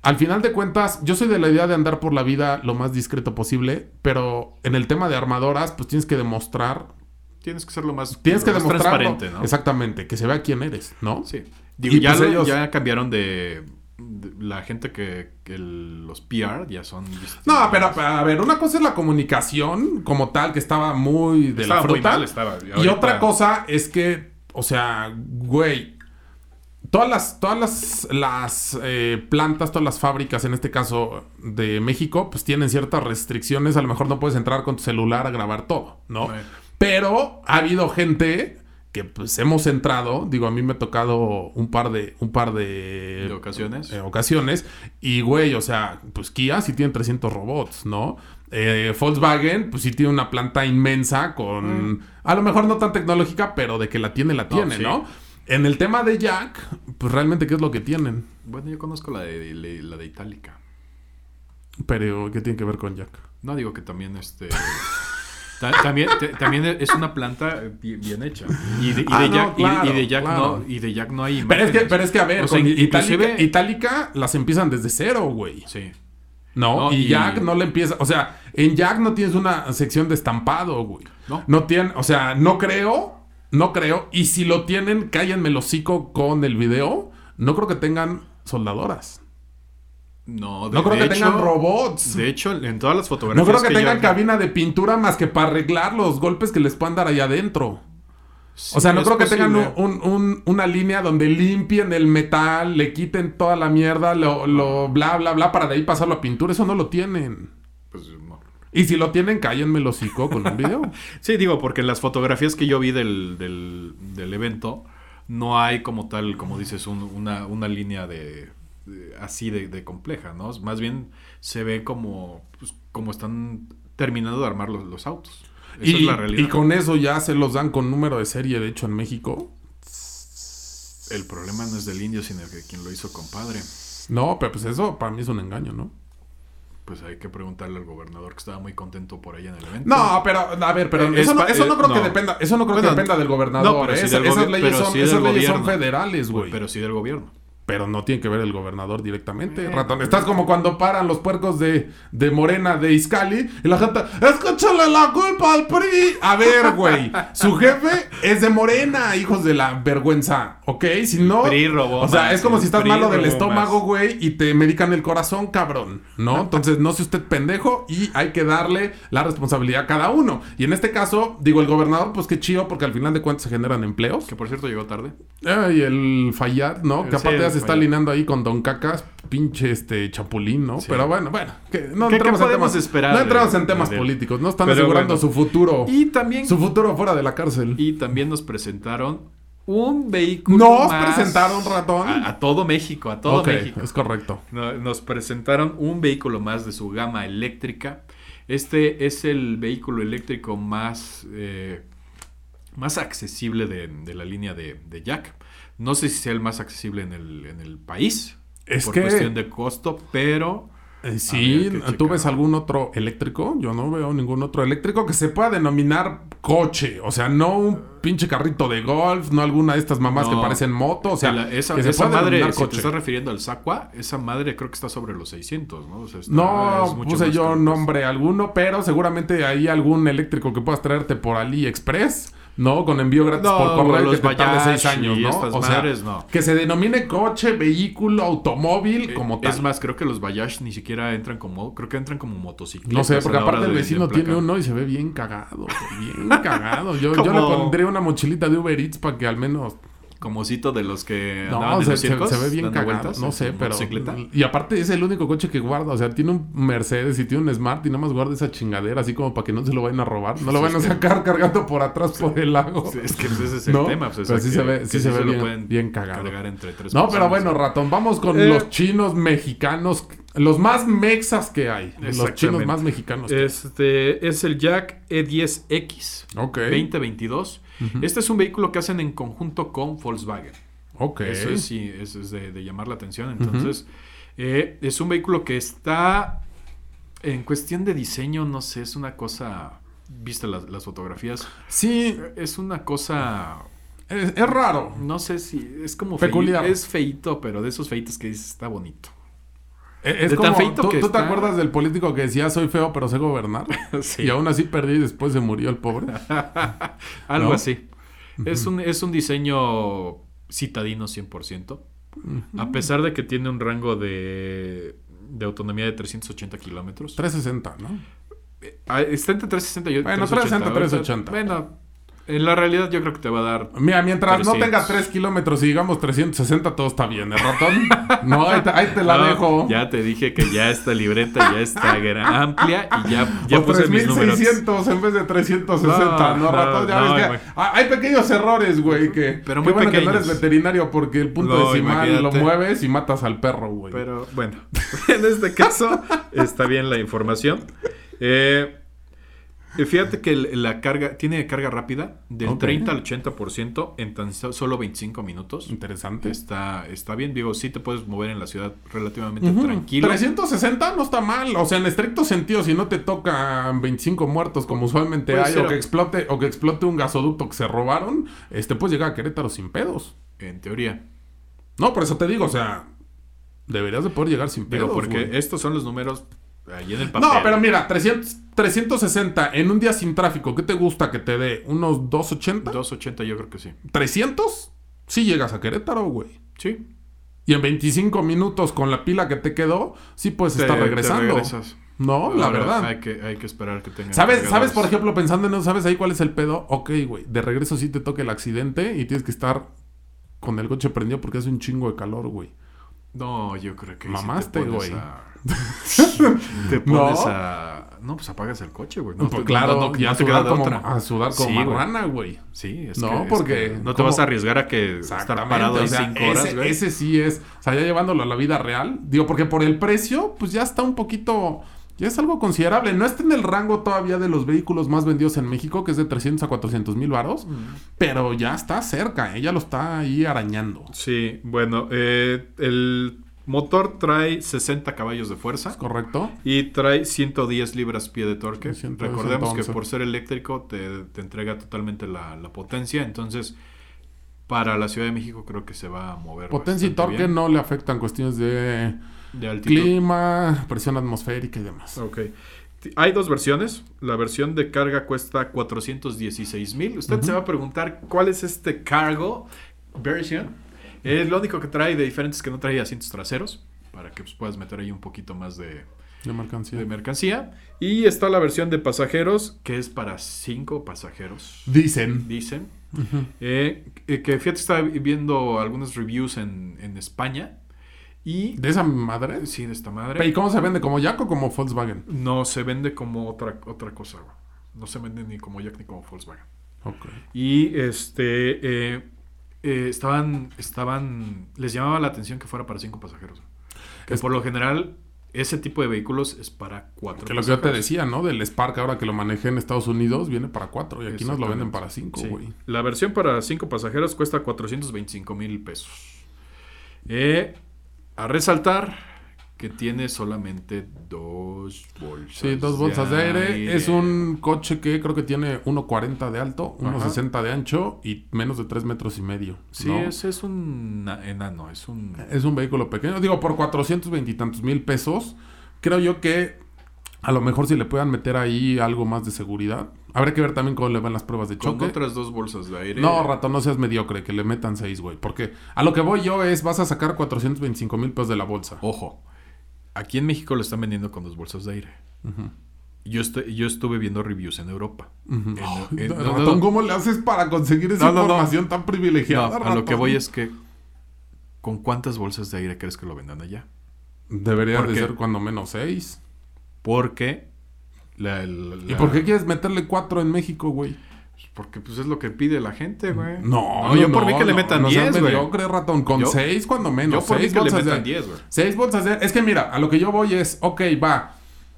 al final de cuentas, yo soy de la idea de andar por la vida lo más discreto posible, pero en el tema de armadoras, pues tienes que demostrar. Tienes que ser lo más, tienes que demostrarlo. transparente, ¿no? Exactamente, que se vea quién eres, ¿no? Sí. Digo, Y ya, pues ellos- ya cambiaron de- la gente que, que el- los PR ya son. No, pero a ver, una cosa es la comunicación como tal, que estaba muy de Estaba la muy fruta. mal, estaba. Y otra cosa es que, o sea, güey, todas las, todas las, las eh, plantas, todas las fábricas, en este caso de México, pues tienen ciertas restricciones. A lo mejor no puedes entrar con tu celular a grabar todo, ¿no? Pero ha habido gente que pues hemos entrado, digo, a mí me ha tocado un par de, un par de, De ocasiones. eh, ocasiones. Y, güey, o sea, pues Kia sí tiene 300 robots, ¿no? Eh, Volkswagen, pues sí tiene una planta inmensa con... A lo mejor no tan tecnológica, pero de que la tiene, la No, tiene, sí. ¿no? En el tema de Jack, pues realmente, ¿qué es lo que tienen? Bueno, yo conozco la de, la- la de Itálica. Pero, ¿qué tiene que ver con Jack? No digo que también este. ta- también, también es una planta bien, hecha. Y de, y de no, Jack, y- claro, y, de Jack claro. no, y de Jack no hay Pero es, que, imágenes. pero es que, a ver, O sea, con Itálica, Itálica las empiezan desde cero, güey. Sí. No, No, y, y- Jack no le empieza. O sea, en Jack no tienes una sección de estampado, güey. No. No tienen, o sea, no creo, no creo. Y si lo tienen, cállenme el hocico con el video. No creo que tengan soldadoras. No, de- No creo de que hecho- tengan robots. De hecho, en todas las fotografías. No creo que tengan cabina de pintura más que para arreglar los golpes que les puedan dar allá adentro. Sí, O sea, no creo que tengan un- un- una línea donde limpien el metal, le quiten toda la mierda, lo, lo bla, bla, bla, para de ahí pasarlo a pintura. Eso no lo tienen. Pues, no. Y si lo tienen, cállenme el hocico con un video. Sí, digo, porque en las fotografías que yo vi del, del, del evento, no hay como tal, como dices, un- una, una línea de- así de, de compleja, ¿no? Más bien se ve como, pues, como están terminando de armar los, los autos. Esa y, es la realidad. y con eso ya se los dan con número de serie, de hecho, en México. El problema no es del indio, sino que quien lo hizo compadre. No, pero pues eso para mí es un engaño, ¿no? Pues hay que preguntarle al gobernador que estaba muy contento por ahí en el evento. No, pero, a ver, pero Eh, eso, es no, eso no eh, creo que no. dependa, eso no creo Bueno, que dependa del gobernador. no, pero ¿eh? del esas leyes, son, esas leyes federales, güey. Pero sí del gobierno. Pero no tiene que ver el gobernador directamente, Eh, ratón. Estás como cuando paran los puercos de, de Morena, de Iscali, y la gente, escúchale la culpa al PRI. A ver, güey, su jefe es de Morena, hijos de la vergüenza, ¿ok? Si no... O sea, es como si estás malo del estómago, güey, y te medican el corazón, cabrón, ¿no? Entonces, no sea usted pendejo y hay que darle la responsabilidad a cada uno. Y en este caso, digo, el gobernador, pues qué chido, porque al final de cuentas se generan empleos. Que por cierto llegó tarde. Ay, el Fayad, ¿no? Que aparte se está alineando ahí con Don Cacas, pinche este chapulín, ¿no? Sí. Pero bueno, bueno, que no ¿Qué- entremos qué en temas, esperar no de- entremos en temas de- políticos, no están asegurando bueno. su futuro, Y también, su futuro fuera de la cárcel. y también nos presentaron un vehículo. Nos más presentaron, ratón. A, a todo México, a todo México. es correcto. No- Nos presentaron un vehículo más de su gama eléctrica. Este es el vehículo eléctrico más, eh, más accesible de, de la línea de, de Jack. No sé si sea el más accesible en el, en el país. Es por que- cuestión de costo, pero. Eh, sí, ¿tú ves algún otro eléctrico? Yo no veo ningún otro eléctrico que se pueda denominar coche. O sea, no un pinche carrito de golf, no alguna de estas mamás que parecen moto. O sea, La- esa, que se esa pueda madre, si te coche. estás refiriendo al Sacua, esa madre creo que está sobre los 600, ¿no? O sea, está- No puse yo caro. nombre alguno, pero seguramente hay algún eléctrico que puedas traerte por AliExpress, ¿no? Con envío gratis No, por correo los que te tarde Bayash seis años, ¿no? O sea, madres, no. que se denomine coche, vehículo, automóvil, Eh, como tal. Es más, creo que los Bayash ni siquiera entran como, creo que entran como motocicletas. no sé, porque aparte el vecino tiene uno y se ve bien cagado, bien cagado. Yo, yo le pondría una mochilita de Uber Eats para que al menos... Comocito de los que No, andaban en se, los se- circos, se ve bien cagado, vueltas no sé, pero... Y aparte es el único coche que guarda, o sea, tiene un Mercedes y tiene un Smart y nada más guarda esa chingadera así como para que no se lo vayan a robar, no lo Sí, vayan a sacar cargando por atrás por el lago. Sí, Es que ese es el ¿No? tema. Pues, Pero o sí se ve, sí se bien, bien cagado. cargar entre tres No, pero bueno, ratón, vamos con Eh. los chinos mexicanos, los más mexas que hay, los chinos más mexicanos. que hay. Este es el Jack E10X Ok. 2022. Este es un vehículo que hacen en conjunto con Volkswagen. Ok. Eso es, sí, eso es de, de llamar la atención. Entonces, eh, es un vehículo que está en cuestión de diseño, no sé, es una cosa. ¿Viste las, las fotografías? Sí, Es una cosa. es, es raro. No sé si. Es como. Peculiar. es feito, pero de esos feitos que dices está bonito. Eh, Es De como, tan feito ¿tú, que tú te está. acuerdas del político que decía soy feo pero sé gobernar? Sí. Y aún así perdí y después se murió el pobre. Algo ¿No? así. es, un, es un diseño citadino 100%. A pesar de que tiene un rango de, de autonomía de 380 kilómetros. 360, ¿no? Ah, Está entre 360 y Bueno, 380. 360, 380. Bueno, en la realidad yo creo que te va a dar... Mira, mientras no 300. tenga 3 kilómetros y digamos 360, todo está bien, ¿eh, ratón? No, ahí te, ahí te la No, dejo. Ya te dije que ya esta libreta ya está amplia y ya, ya o puse mis números. 3600 en vez de 360, ¿no, No, ratón? Ya no, ves que hay pequeños errores, güey, que... Pero qué muy bueno que no pequeños. eres veterinario porque el punto decimal lo imagínate. mueves y matas al perro, güey. Pero bueno, en este caso está bien la información. Eh, fíjate que la carga tiene carga rápida del Ok. 30 al 80% en tan so- solo 25 minutos. Interesante. Está, está bien, digo, sí te puedes mover en la ciudad relativamente Ujú. tranquilo. 360 no está mal, o sea, en estricto sentido, si no te tocan 25 muertos como usualmente hay, o que explote, o que explote un gasoducto que se robaron, este puedes llegar a Querétaro sin pedos. En teoría. No, por eso te digo, o sea, deberías de poder llegar sin pedos. Digo, porque estos son los números ahí en el papel. No, pero mira, 300, 360 en un día sin tráfico, ¿qué te gusta que te dé? ¿Unos 280? 280 yo creo que sí. ¿300? Sí llegas a Querétaro, güey. Sí. Y en 25 minutos con la pila que te quedó, sí puedes Te- estar regresando. No, la verdad. Hay que, hay que esperar que tenga. ¿Sabes, cargadores. ¿Sabes, por ejemplo, pensando en eso, ¿sabes ahí cuál es el pedo? Ok, güey, de regreso sí te toca el accidente y tienes que estar con el coche prendido porque hace un chingo de calor, güey. No, yo creo que sí Mamaste, te pones güey. a- te pones ¿No? a... No, pues apagas el coche, güey. No, Pues claro, no, no- y a no te queda como- a sudar como Sí, marrana, güey. Sí, es No, que- es porque que no te vas a arriesgar a que estar parado ahí o sea, cinco horas, ese, güey. ese sí es, o sea, ya llevándolo a la vida real, digo, porque por el precio, pues ya está un poquito, ya es algo considerable. No está en el rango todavía de los vehículos más vendidos en México, que es de 300 a 400 mil varos, pero ya está cerca, ella lo está ahí arañando. Sí, bueno, eh, el motor trae 60 caballos de fuerza. ¿Correcto? Y trae 110 libras pie de torque. 110, Recordemos 111. que por ser eléctrico te, te entrega totalmente la, la potencia. Entonces, para la Ciudad de México creo que se va a mover. Potencia y torque bien. no le afectan cuestiones de De altitud. clima, presión atmosférica y demás. Ok. Hay dos versiones. La versión de carga cuesta 416 mil. Usted se va a preguntar cuál es este cargo version. Es lo único que trae de diferente es que no trae asientos traseros. Para que pues, puedas meter ahí un poquito más de, De mercancía. de mercancía. Y está la versión de pasajeros, que es para cinco pasajeros. Dicen. Dicen. Eh, eh, que fíjate, estaba viendo algunos reviews en, en España. Y. ¿De esa madre? Sí, de esta madre. ¿Y cómo se vende? ¿Como Jack o como Volkswagen? No se vende como otra, otra cosa. No se vende ni como Jack ni como Volkswagen. Ok. Y este. eh, eh, estaban. Estaban. Les llamaba la atención que fuera para cinco pasajeros. Que Es- por lo general, ese tipo de vehículos es para cuatro Que lo que yo te decía, ¿no? Del Spark ahora que lo manejé en Estados Unidos viene para cuatro y aquí nos lo venden para cinco, Sí. güey. La versión para cinco pasajeros cuesta 425 mil pesos. Eh, a resaltar que tiene solamente dos bolsas. Sí, dos bolsas de aire. Es un coche que creo que tiene 1.40 de alto, 1.60 de ancho y menos de 3 metros y medio. Sí, ¿no? es, es un na- enano, es un... Es un vehículo pequeño. Digo, por 420 y tantos mil pesos, creo yo que a lo mejor si le puedan meter ahí algo más de seguridad. Habrá que ver también cómo le van las pruebas de Con choque. otras dos bolsas de aire. No, rato, no seas mediocre, que le metan 6, güey. Porque a lo que voy yo es, vas a sacar 425 mil pesos de la bolsa. Ojo, aquí en México lo están vendiendo con dos bolsas de aire. yo, estu- yo estuve viendo reviews en Europa. En- en- no, no, Ratón, no. ¿cómo le haces para conseguir esa información tan privilegiada? A lo que voy es que ¿con cuántas bolsas de aire crees que lo vendan allá? Debería ¿Por de qué? ser cuando menos 6. Porque la, la- ¿Y por qué quieres meterle 4 en México, güey? Porque pues es lo que pide la gente, güey. No, yo no, por mí no, que le no, metan no seas 10, güey. mediocre, ratón. Con Yo- 6 cuando menos. yo por mí seis que le bolsas de- metan 10, güey. Seis bolsas de... Es que mira, a lo que yo voy es, ok, va.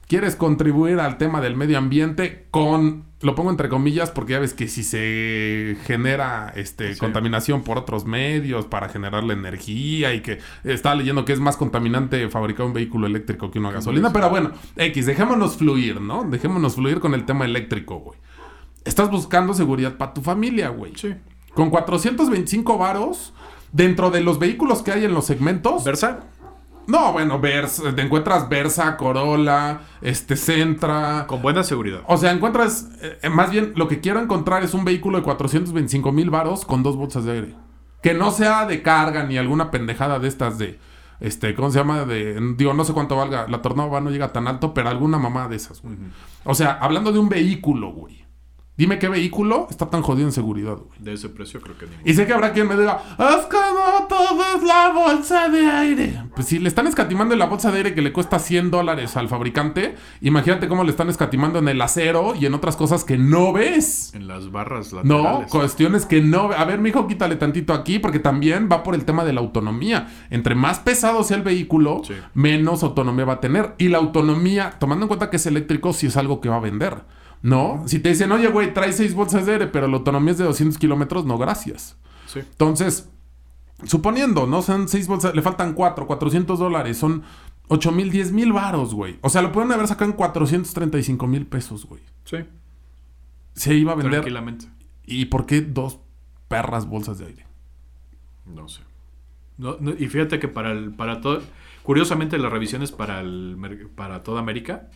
¿Quieres contribuir al tema del medio ambiente con... Lo pongo entre comillas porque ya ves que si se genera este, Sí. contaminación por otros medios para generar la energía y que estaba leyendo que es más contaminante fabricar un vehículo eléctrico que una gasolina. Pero bueno, X, dejémonos fluir, ¿no? Dejémonos fluir con el tema eléctrico, güey. Estás buscando seguridad para tu familia, güey. Sí. Con 425 varos, dentro de los vehículos que hay en los segmentos, Versa. No, bueno, Versa, te encuentras Versa, Corolla, este Centra. Con buena seguridad. O sea, encuentras, eh, más bien, lo que quiero encontrar es un vehículo de 425 mil varos con dos bolsas de aire. Que no sea de carga ni alguna pendejada de estas de, este, ¿cómo se llama? De, digo, no sé cuánto valga. La Tornova no llega tan alto, pero alguna mamá de esas, güey. O sea, hablando de un vehículo, güey. Dime qué vehículo está tan jodido en seguridad, güey. De ese precio creo que ni. Y sé que habrá quien me diga, es que no todo es la bolsa de aire. Pues si le están escatimando en la bolsa de aire que le cuesta 100 dólares al fabricante, imagínate cómo le están escatimando en el acero y en otras cosas que no ves. En las barras No, laterales. cuestiones que no... A ver, mijo, quítale tantito aquí porque también va por el tema de la autonomía. Entre más pesado sea el vehículo, Sí. menos autonomía va a tener. Y la autonomía, tomando en cuenta que es eléctrico, sí es algo que va a vender. ¿No? Si te dicen, oye, güey, trae seis bolsas de aire, pero la autonomía es de 200 kilómetros, no, gracias. Sí. Entonces, suponiendo, ¿no? Son seis bolsas, le faltan cuatro, 400 dólares, son 8 mil, 10 mil varos, güey. O sea, lo pueden haber sacado en 435 mil pesos, güey. Sí. Se iba a vender. Tranquilamente. ¿Y por qué dos perras bolsas de aire? No sé. No, no, y fíjate que para el, para todo. Curiosamente, las revisiones para el para toda América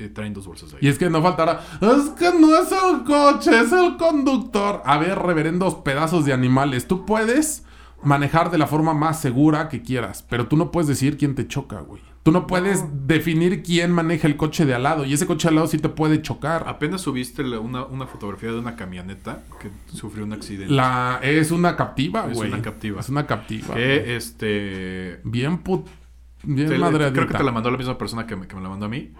eh, traen dos bolsas de Y aire. es que no faltará. Es que no es el coche, es el conductor. A ver, reverendos pedazos de animales. Tú puedes manejar de la forma más segura que quieras, pero tú no puedes decir quién te choca, güey. Tú no puedes definir quién maneja el coche de al lado. Y ese coche de al lado sí te puede chocar. Apenas subiste la- una, una fotografía de una camioneta que sufrió un accidente. La, es una captiva, Es güey. una captiva. Es una captiva. que este. Bien put... Bien te- madreadita. creo que te la mandó la misma persona que me, que me la mandó a mí.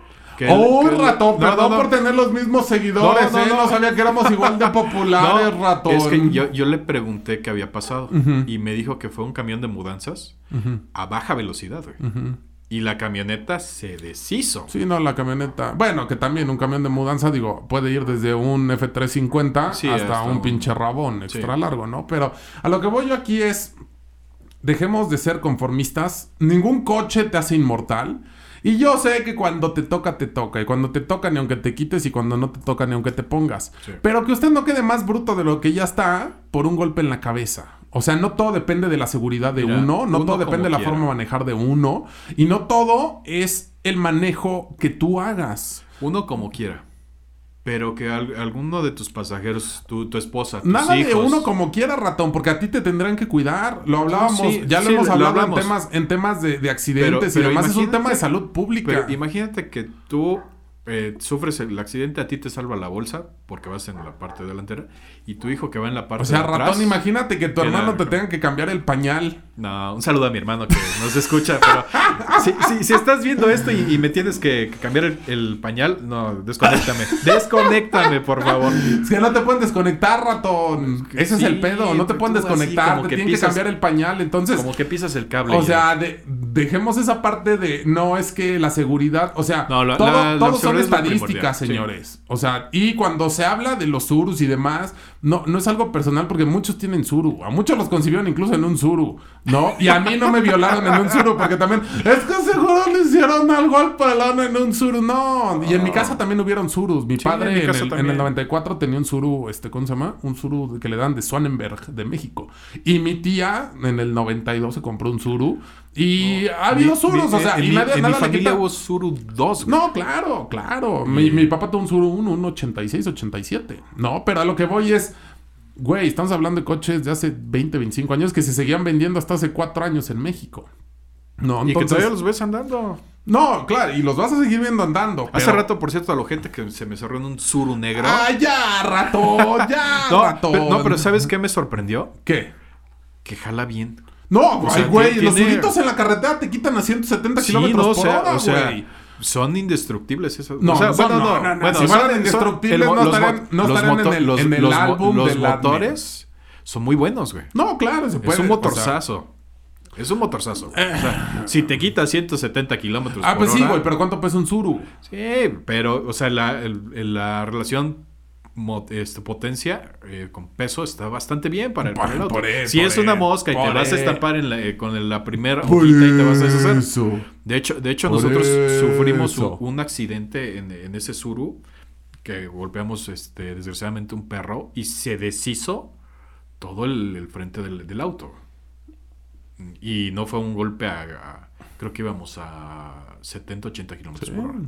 Oh, que- ratón, no, perdón no, no. por tener los mismos seguidores, No, no, ¿eh? No, sabía que éramos igual de populares, ratón. Es que yo, yo le pregunté qué había pasado Ujú. y me dijo que fue un camión de mudanzas a baja velocidad, güey. Y la camioneta se deshizo. Sí, no, la camioneta. Bueno, que también un camión de mudanza, digo, puede ir desde un F350 Sí, hasta, hasta un un- pinche rabón extra Sí. largo, ¿no? Pero a lo que voy yo aquí es. Dejemos de ser conformistas. Ningún coche te hace inmortal. Y yo sé que cuando te toca, te toca. Y cuando te toca, ni aunque te quites. Y cuando no te toca, ni aunque te pongas. Sí. Pero que usted no quede más bruto de lo que ya está por un golpe en la cabeza. O sea, no todo depende de la seguridad de Mira, uno. No uno todo depende de la quiera. forma de manejar de uno. Y no todo es el manejo que tú hagas. Uno como quiera. Pero que al- alguno de tus pasajeros, tu, tu esposa, tus Nada de uno como quiera, ratón, porque a ti te tendrán que cuidar. Lo hablábamos, Sí, ya lo hemos lo hablado en temas, en temas de, de accidentes Pero- y pero demás. Es un tema de salud pública. Pero imagínate que tú eh, sufres el accidente, a ti te salva la bolsa porque vas en la parte delantera y tu hijo que va en la parte o sea, de atrás, ratón, imagínate que tu hermano te tenga que cambiar el pañal. No, un saludo a mi hermano que nos escucha, pero si, si- si estás viendo esto y, y me tienes que, que cambiar el, el pañal, no, desconéctame. Desconéctame, por favor. Es que no te pueden desconectar, ratón. Ese es el pedo. No te pueden desconectar. Te que tienen que cambiar el pañal. Entonces, Como que pisas el cable. O sea, de- dejemos esa parte de no es que la seguridad, o sea, No, la- todo, la- la todo son es estadísticas, sí. señores. O sea, y cuando se habla de los surus y demás, no, no es algo personal porque muchos tienen suru. A muchos los concibieron incluso en un suru, ¿no? Y a mí no me violaron en un suru porque también, es que seguro le hicieron algo al pelón en un suru. No, y en mi casa también hubieron surus. Mi Sí, padre en mi en, casa el, en también. el 94 tenía un suru, este, ¿cómo se llama? Un suru que le dan de Swanenberg, de México. Y mi tía en el 92 se compró un suru. Y ha habido surus, o sea, en y nadie, en nada mi familia hubo Suru 2. No, claro, claro. Mi, mi papá tuvo un Suru 1, un 86, 87. No, pero a lo que voy es, güey, estamos hablando de coches de hace 20, 25 años que se seguían vendiendo hasta hace 4 años en México. No, Y que entonces... todavía los ves andando. No, claro, y los vas a seguir viendo andando. Hace pero- rato, por cierto, a la gente que se me cerró en un Suru negro. ¡Ah, ya, ratón! ¡Ya, no, pero, no, pero ¿sabes qué me sorprendió? ¿Qué? Que jala bien. No, O sea, güey, tiene- los suritos en la carretera te quitan a 170 Sí, kilómetros no, o por sea, hora, o sea, güey. Son indestructibles esos. No, o sea, no son- bueno, no, no, no, no, bueno, si son- fueran indestructibles, no los estarían- no los estarían en moto- el- los- en el los mo- álbum Los de la- motores son muy buenos, güey. No, claro, se puede. Es un o sea, motorzazo. Es un motorzazo. güey. O sea, si te quita 170 kilómetros Ah, por pues sí, güey, pero ¿cuánto pesa un Suru? Sí, pero, o sea, la, el- la relación este, potencia eh, con peso está bastante bien para el, Por- para el auto. por él, si por es una mosca y te vas a estampar en la- eh, con la primera hojita y te vas a deshacer. eso. De hecho, de hecho nosotros sufrimos un, un accidente en, en ese Suru que golpeamos este, desgraciadamente un perro y se deshizo todo el, el frente del, del auto. Y no fue un golpe a, a- creo que íbamos a 70, 80 kilómetros por hora.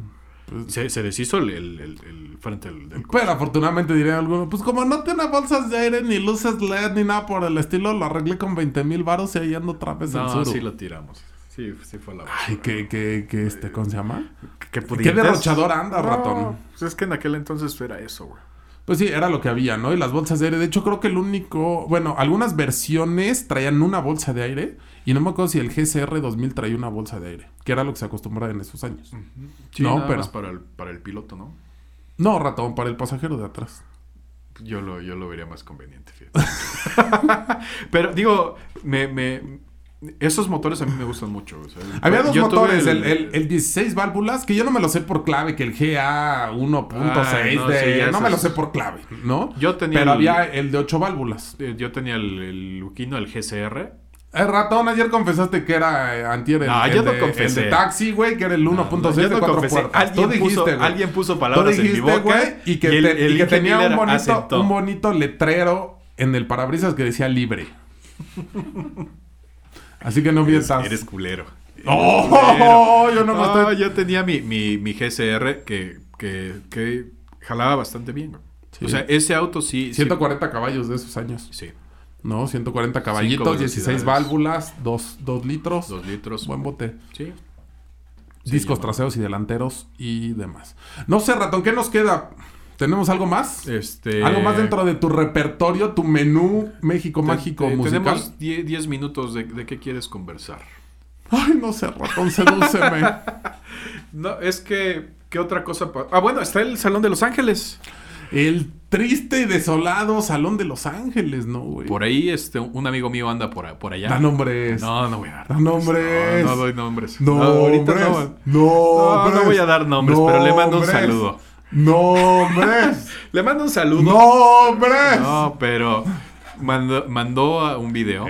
Se, se deshizo el, el- el- el frente del, del Pero afortunadamente diría alguno, pues como no tiene bolsas de aire, ni luces LED, ni nada por el estilo, lo arreglé con 20 mil baros y ahí ando otra vez en No, sur. sí lo tiramos. Sí, sí fue la Ay, que, que, que este, ¿cómo se llama? ¿Qué, ¿Qué derrochador anda, No, ratón? Pues es que en aquel entonces era eso, güey. Pues sí, era lo que había, ¿no? Y las bolsas de aire. De hecho, creo que el único. Bueno, algunas versiones traían una bolsa de aire. Y no me acuerdo si el GSR 2000 traía una bolsa de aire. Que era lo que se acostumbraba en esos años. Sí, no, nada pero. más para el, para el piloto, ¿no? No, ratón, para el pasajero de atrás. Yo lo, yo lo vería más conveniente, fíjate. Pero digo, me, me- esos motores a mí me gustan mucho. o sea, Había dos motores, el, el- el 16 válvulas, que yo no me lo sé por clave, que el GA 1.6 Ay, no, de... sí, no me lo sé por clave, ¿no? Yo tenía Pero el- había el de 8 válvulas. Eh, Yo tenía el, el Luquino, el GCR. El ratón, ayer confesaste que era eh, antier el, No, el yo no de, confesé. el de taxi, güey, que era el 1.6 yo de no cuatro confesé. puertas. Alguien Tú dijiste, puso- alguien puso palabras Tú en mi boca güey, y que, y el- te- el y que tenía un bonito, un bonito letrero en el parabrisas que decía libre. Así que no Eres, eres culero. ¡Oh! Yo no No, estoy- yo tenía mi, mi, mi GCR que, que, que jalaba bastante bien. Sí. O sea, ese auto sí. sí- 140 caballos de esos años. Sí. No, 140 Cinco caballitos, 16 velocidades. válvulas, 2 litros. Dos litros. Buen bote. Sí. Discos traseros y delanteros y demás. No sé, ratón, ¿qué nos queda? ¿Tenemos algo más? Este. Algo más dentro de tu repertorio, tu menú México Mágico te- musical. Tenemos 10 minutos de, de qué quieres conversar. Ay, no sé, ratón, sedúceme. No, es que. ¿Qué otra cosa? Ah, bueno, está el Salón de Los Ángeles. El triste y desolado Salón de Los Ángeles, ¿no, güey? Por ahí, este, un amigo mío anda por, por allá. Da nombres. No, no voy a dar Da nombres. No, no doy nombres. No, ahorita. No, No, no voy a dar nombres, pero le mando un saludo. Nombres. Le mando un saludo. Nombres. No, pero mandó, mandó un video.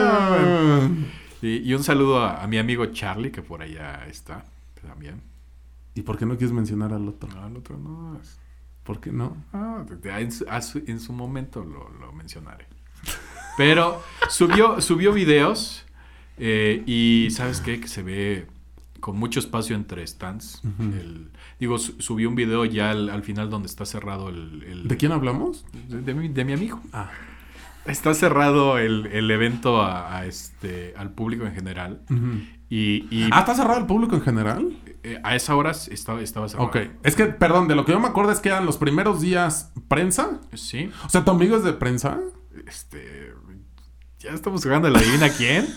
Eh. Y, y un saludo a, a mi amigo Charlie, que por allá está también. ¿Y por qué no quieres mencionar al otro? No, el otro no. ¿Por qué no? Ah, en, su- en su momento lo, lo mencionaré. Pero subió, subió videos eh, y ¿sabes qué? Que se ve con mucho espacio entre stands. El- digo, su- subió un video ya al, al final donde está cerrado el... el- ¿De quién hablamos? de, de mi, de mi amigo. Ah. Está cerrado el, el evento a, a este, al público en general. Y, y, Ah, ¿está cerrado el público en general? eh, a esa hora estaba, estaba cerrado. Ok. Es que, perdón, de lo que yo me acuerdo es que eran los primeros días prensa. Sí. O sea, ¿tu amigo es de prensa? Este. Ya estamos jugando la divina quién.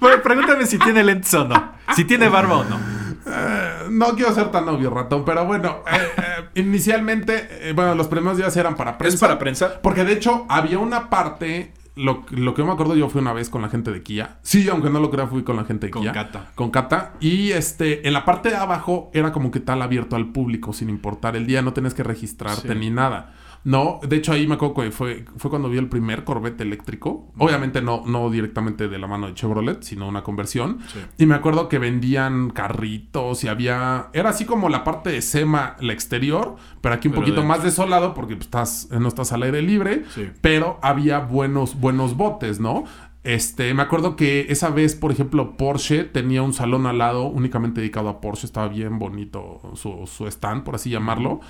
Bueno, pregúntame si tiene lentes o no. Si tiene barba o no. Eh, no quiero ser tan obvio, ratón, pero bueno, eh, eh, inicialmente, eh, bueno, los primeros días eran para prensa. ¿Es para prensa? Porque de hecho había una parte, lo, lo que yo me acuerdo yo fui una vez con la gente de Kia. Sí, aunque no lo crea, fui con la gente de Con Kia. Cata. Con Cata. Y este, en la parte de abajo era como que tal abierto al público, sin importar el día, no tenías que registrarte Sí. ni nada. No, de hecho ahí me acuerdo que fue, fue cuando vi el primer Corvette eléctrico. Obviamente no, no directamente de la mano de Chevrolet, sino una conversión. Sí. Y me acuerdo que vendían carritos y había... Era así como la parte de SEMA, la exterior, pero aquí un Pero poquito dentro. más desolado porque pues, estás, no estás al aire libre. Sí. Pero había buenos, buenos botes, ¿no? Este, me acuerdo que esa vez, por ejemplo, Porsche tenía un salón al lado únicamente dedicado a Porsche. Estaba bien bonito su, su stand, por así llamarlo.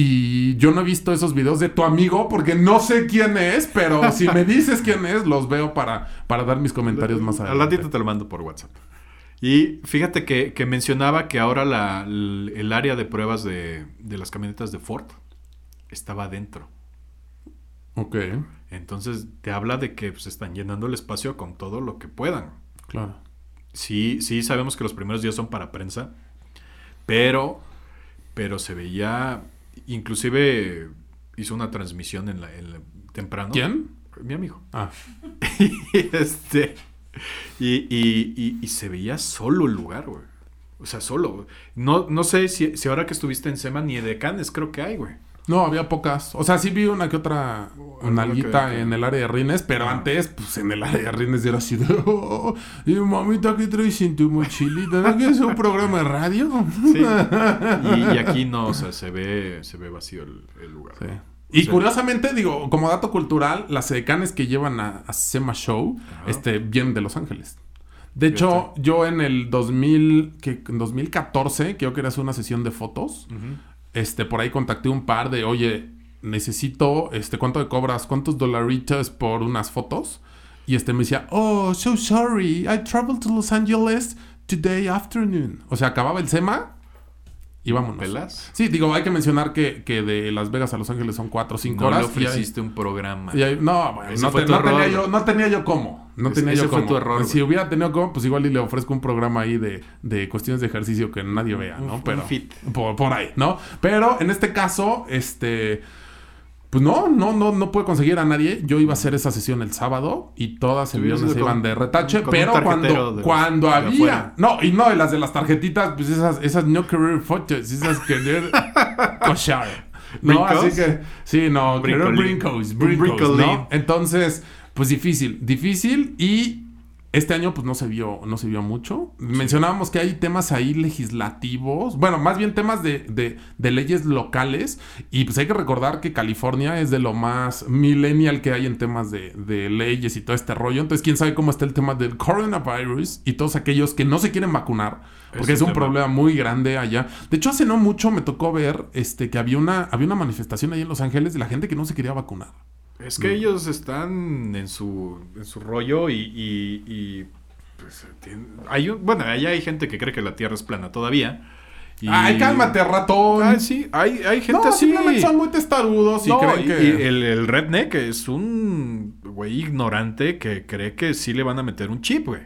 Y yo no he visto esos videos de tu amigo porque no sé quién es, pero si me dices quién es, los veo para, para dar mis comentarios más Al adelante. ratito te lo mando por WhatsApp. Y fíjate que, que mencionaba que ahora la- el área de pruebas de, de las camionetas de Ford estaba adentro. Ok, Entonces te habla de que pues, están llenando el espacio con todo lo que puedan. claro. Sí, sí sabemos que los primeros días son para prensa, pero, pero se veía, inclusive hizo una transmisión en la, en la- temprano. ¿Quién? Mi amigo. Ah, y este, y, y- y- y se veía solo el lugar, güey. O sea, solo. No, no sé si, si ahora que estuviste en Sema ni de Canes creo que hay, güey. No, había pocas. O sea, sí vi una que otra nalguita que- que- en el área de rines, pero antes, pues en el área de rines era así de. "Oh, y mamita, ¿qué traes en tu mochilita? ¿No quieres un programa de radio? Sí. Y, y aquí no, o sea, se ve, se ve vacío el, el lugar. Sí. Y curiosamente, digo, como dato cultural, las edecanes que llevan a, a Sema Show este, vienen de Los Ángeles. De hecho, yo en el 2000, que, en 2014, creo que era una sesión de fotos, este, por ahí contacté un par de, oye, necesito, este, ¿cuánto te cobras? ¿Cuántos dolaritos por unas fotos? Y este me decía, oh, so sorry, I traveled to Los Angeles today afternoon. O sea, acababa el SEMA y vámonos. ¿Pelas? Sí, digo, hay que mencionar que, que de Las Vegas a Los Ángeles son 4 o 5 No horas. le y ahí- ofreciste un programa. y no, bueno, no, te- no tenía yo, no tenía yo cómo. No tenía ese yo cómo. tu error, Si hubiera tenido cómo, pues igual y le ofrezco un programa ahí de, de cuestiones de ejercicio que nadie vea, ¿no? un Pero fit. Por, por ahí, ¿no? Pero en este caso, este. Pues no, no, no, no pude conseguir a nadie. Yo iba a hacer esa sesión el sábado y todas el viernes se iban de retache. Pero cuando, de cuando de había. No, y no, y las de las tarjetitas, pues esas, esas no querer fotos, esas querer cochar. No, ¿Brincos? así que, sí, no, brincos, brincos. ¿no? Entonces, pues difícil, difícil y este año pues no se vio, no se vio mucho. Mencionábamos que hay temas ahí legislativos, bueno, más bien temas de, de- de leyes locales y pues hay que recordar que California es de lo más millennial que hay en temas de, de leyes y todo este rollo. Entonces, quién sabe cómo está el tema del coronavirus y todos aquellos que no se quieren vacunar. Porque Es es un un tema. problema muy grande allá. De hecho, hace no mucho me tocó ver este, que había una, había una manifestación ahí en Los Ángeles de la gente que no se quería vacunar. Es que ellos están en su, en su rollo y, y- y, pues, hay un- bueno, allá hay gente que cree que la Tierra es plana todavía. y- Ay, cálmate, ratón. Sí, hay, hay gente no, así. simplemente son muy testarudos y No, creen y- que... y el, el redneck es un güey ignorante que cree que sí le van a meter un chip, güey.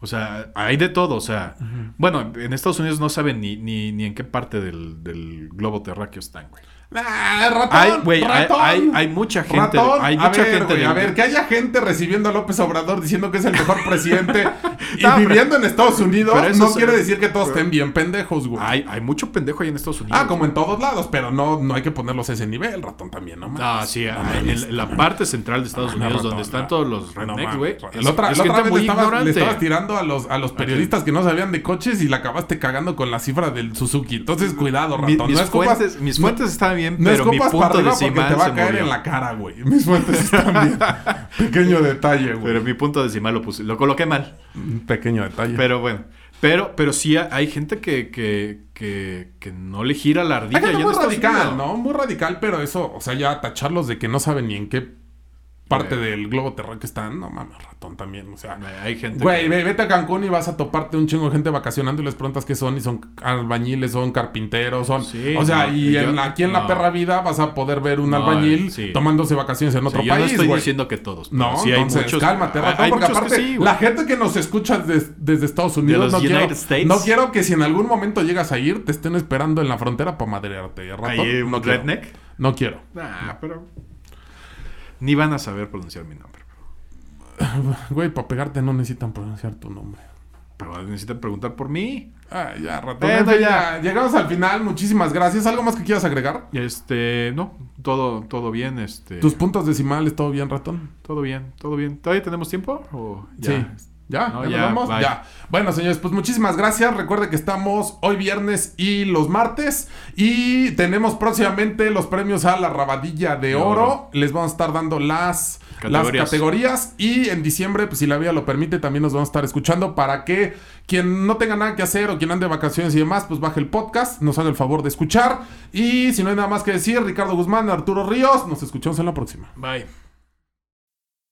O sea, hay de todo. O sea, bueno, en Estados Unidos no saben ni, ni, ni en qué parte del, del globo terráqueo están, güey. Ah, ratón, Hay, güey, hay- ratón. hay- hay mucha gente- Ratón, hay a mucha ver, gente a ver, que haya gente recibiendo a López Obrador diciendo que es el mejor presidente y No, viviendo en Estados Unidos, no es- quiere decir que todos pero- estén bien pendejos, güey. Hay, hay mucho pendejo ahí en Estados Unidos. Ah, como en todos lados, pero no, no hay que ponerlos a ese nivel, ratón también, ¿no? Ah, mames. sí, No en, la parte central de Estados No, Unidos, ratón, donde están no. todos los No rednecks, güey. La otra, es la otra vez le estabas, le ignorante. estabas tirando a los, a los periodistas que no sabían de coches y la acabaste cagando con la cifra del Suzuki. Entonces, cuidado, ratón. mis, no escupas- fuentes, mis no- fuentes estaban bien, No pero mi para punto arriba decimal porque te va se a caer en la cara, güey. Mis fuentes están bien. Pequeño detalle, güey. Pero mi punto decimal lo puse, lo coloqué mal. Un pequeño detalle. Pero bueno, pero, pero sí hay gente que, que, que, que no le gira la ardilla Hay gente en muy radical, Unidos. ¿no? Muy radical, pero eso, o sea, ya tacharlos de que no saben ni en qué parte del globo terráqueo están, no mames, ratón también, o sea. Hay gente Güey, que- ve- vete a Cancún y vas a toparte un chingo de gente vacacionando y les preguntas qué son y son albañiles, son carpinteros, son... Sí, o sea, no, y yo- en la- aquí en la no. perra vida vas a poder ver un No, albañil sí. tomándose vacaciones en otro sea, yo no país, estoy güey. diciendo que todos. No, sí hay entonces, muchos. cálmate, hay- ratón, hay porque aparte, sí, la gente que nos escucha des- desde Estados Unidos, los no quiero, United States. no quiero que si en algún momento llegas a ir, te estén esperando en la frontera para madrearte, ratón. Ahí, un no quiero. redneck. No quiero. Nah, pero. Ni van a saber pronunciar mi nombre. Güey, para pegarte no necesitan pronunciar tu nombre. Pero necesitan preguntar por mí. Ah, ya, ratón. Fin, ya. ya. Llegamos al final. Muchísimas gracias. ¿Algo más que quieras agregar? Este, no, todo, todo bien, este. ¿Tus puntos decimales, todo bien, ratón? Todo bien, todo bien. ¿Todavía tenemos tiempo? ¿O ya? Sí. ¿Ya? No, ¿Ya, nos vamos? Ya. Bueno, señores, pues muchísimas gracias. Recuerde que estamos hoy viernes y los martes. Y tenemos próximamente los premios a la rabadilla de De oro. oro. Les vamos a estar dando las Categorías. las categorías. Y en diciembre, pues si la vida lo permite, también nos vamos a estar escuchando para que quien no tenga nada que hacer o quien ande de vacaciones y demás, pues baje el podcast, nos haga el favor de escuchar. Y si no hay nada más que decir, Ricardo Guzmán, Arturo Ríos, nos escuchamos en la próxima. Bye.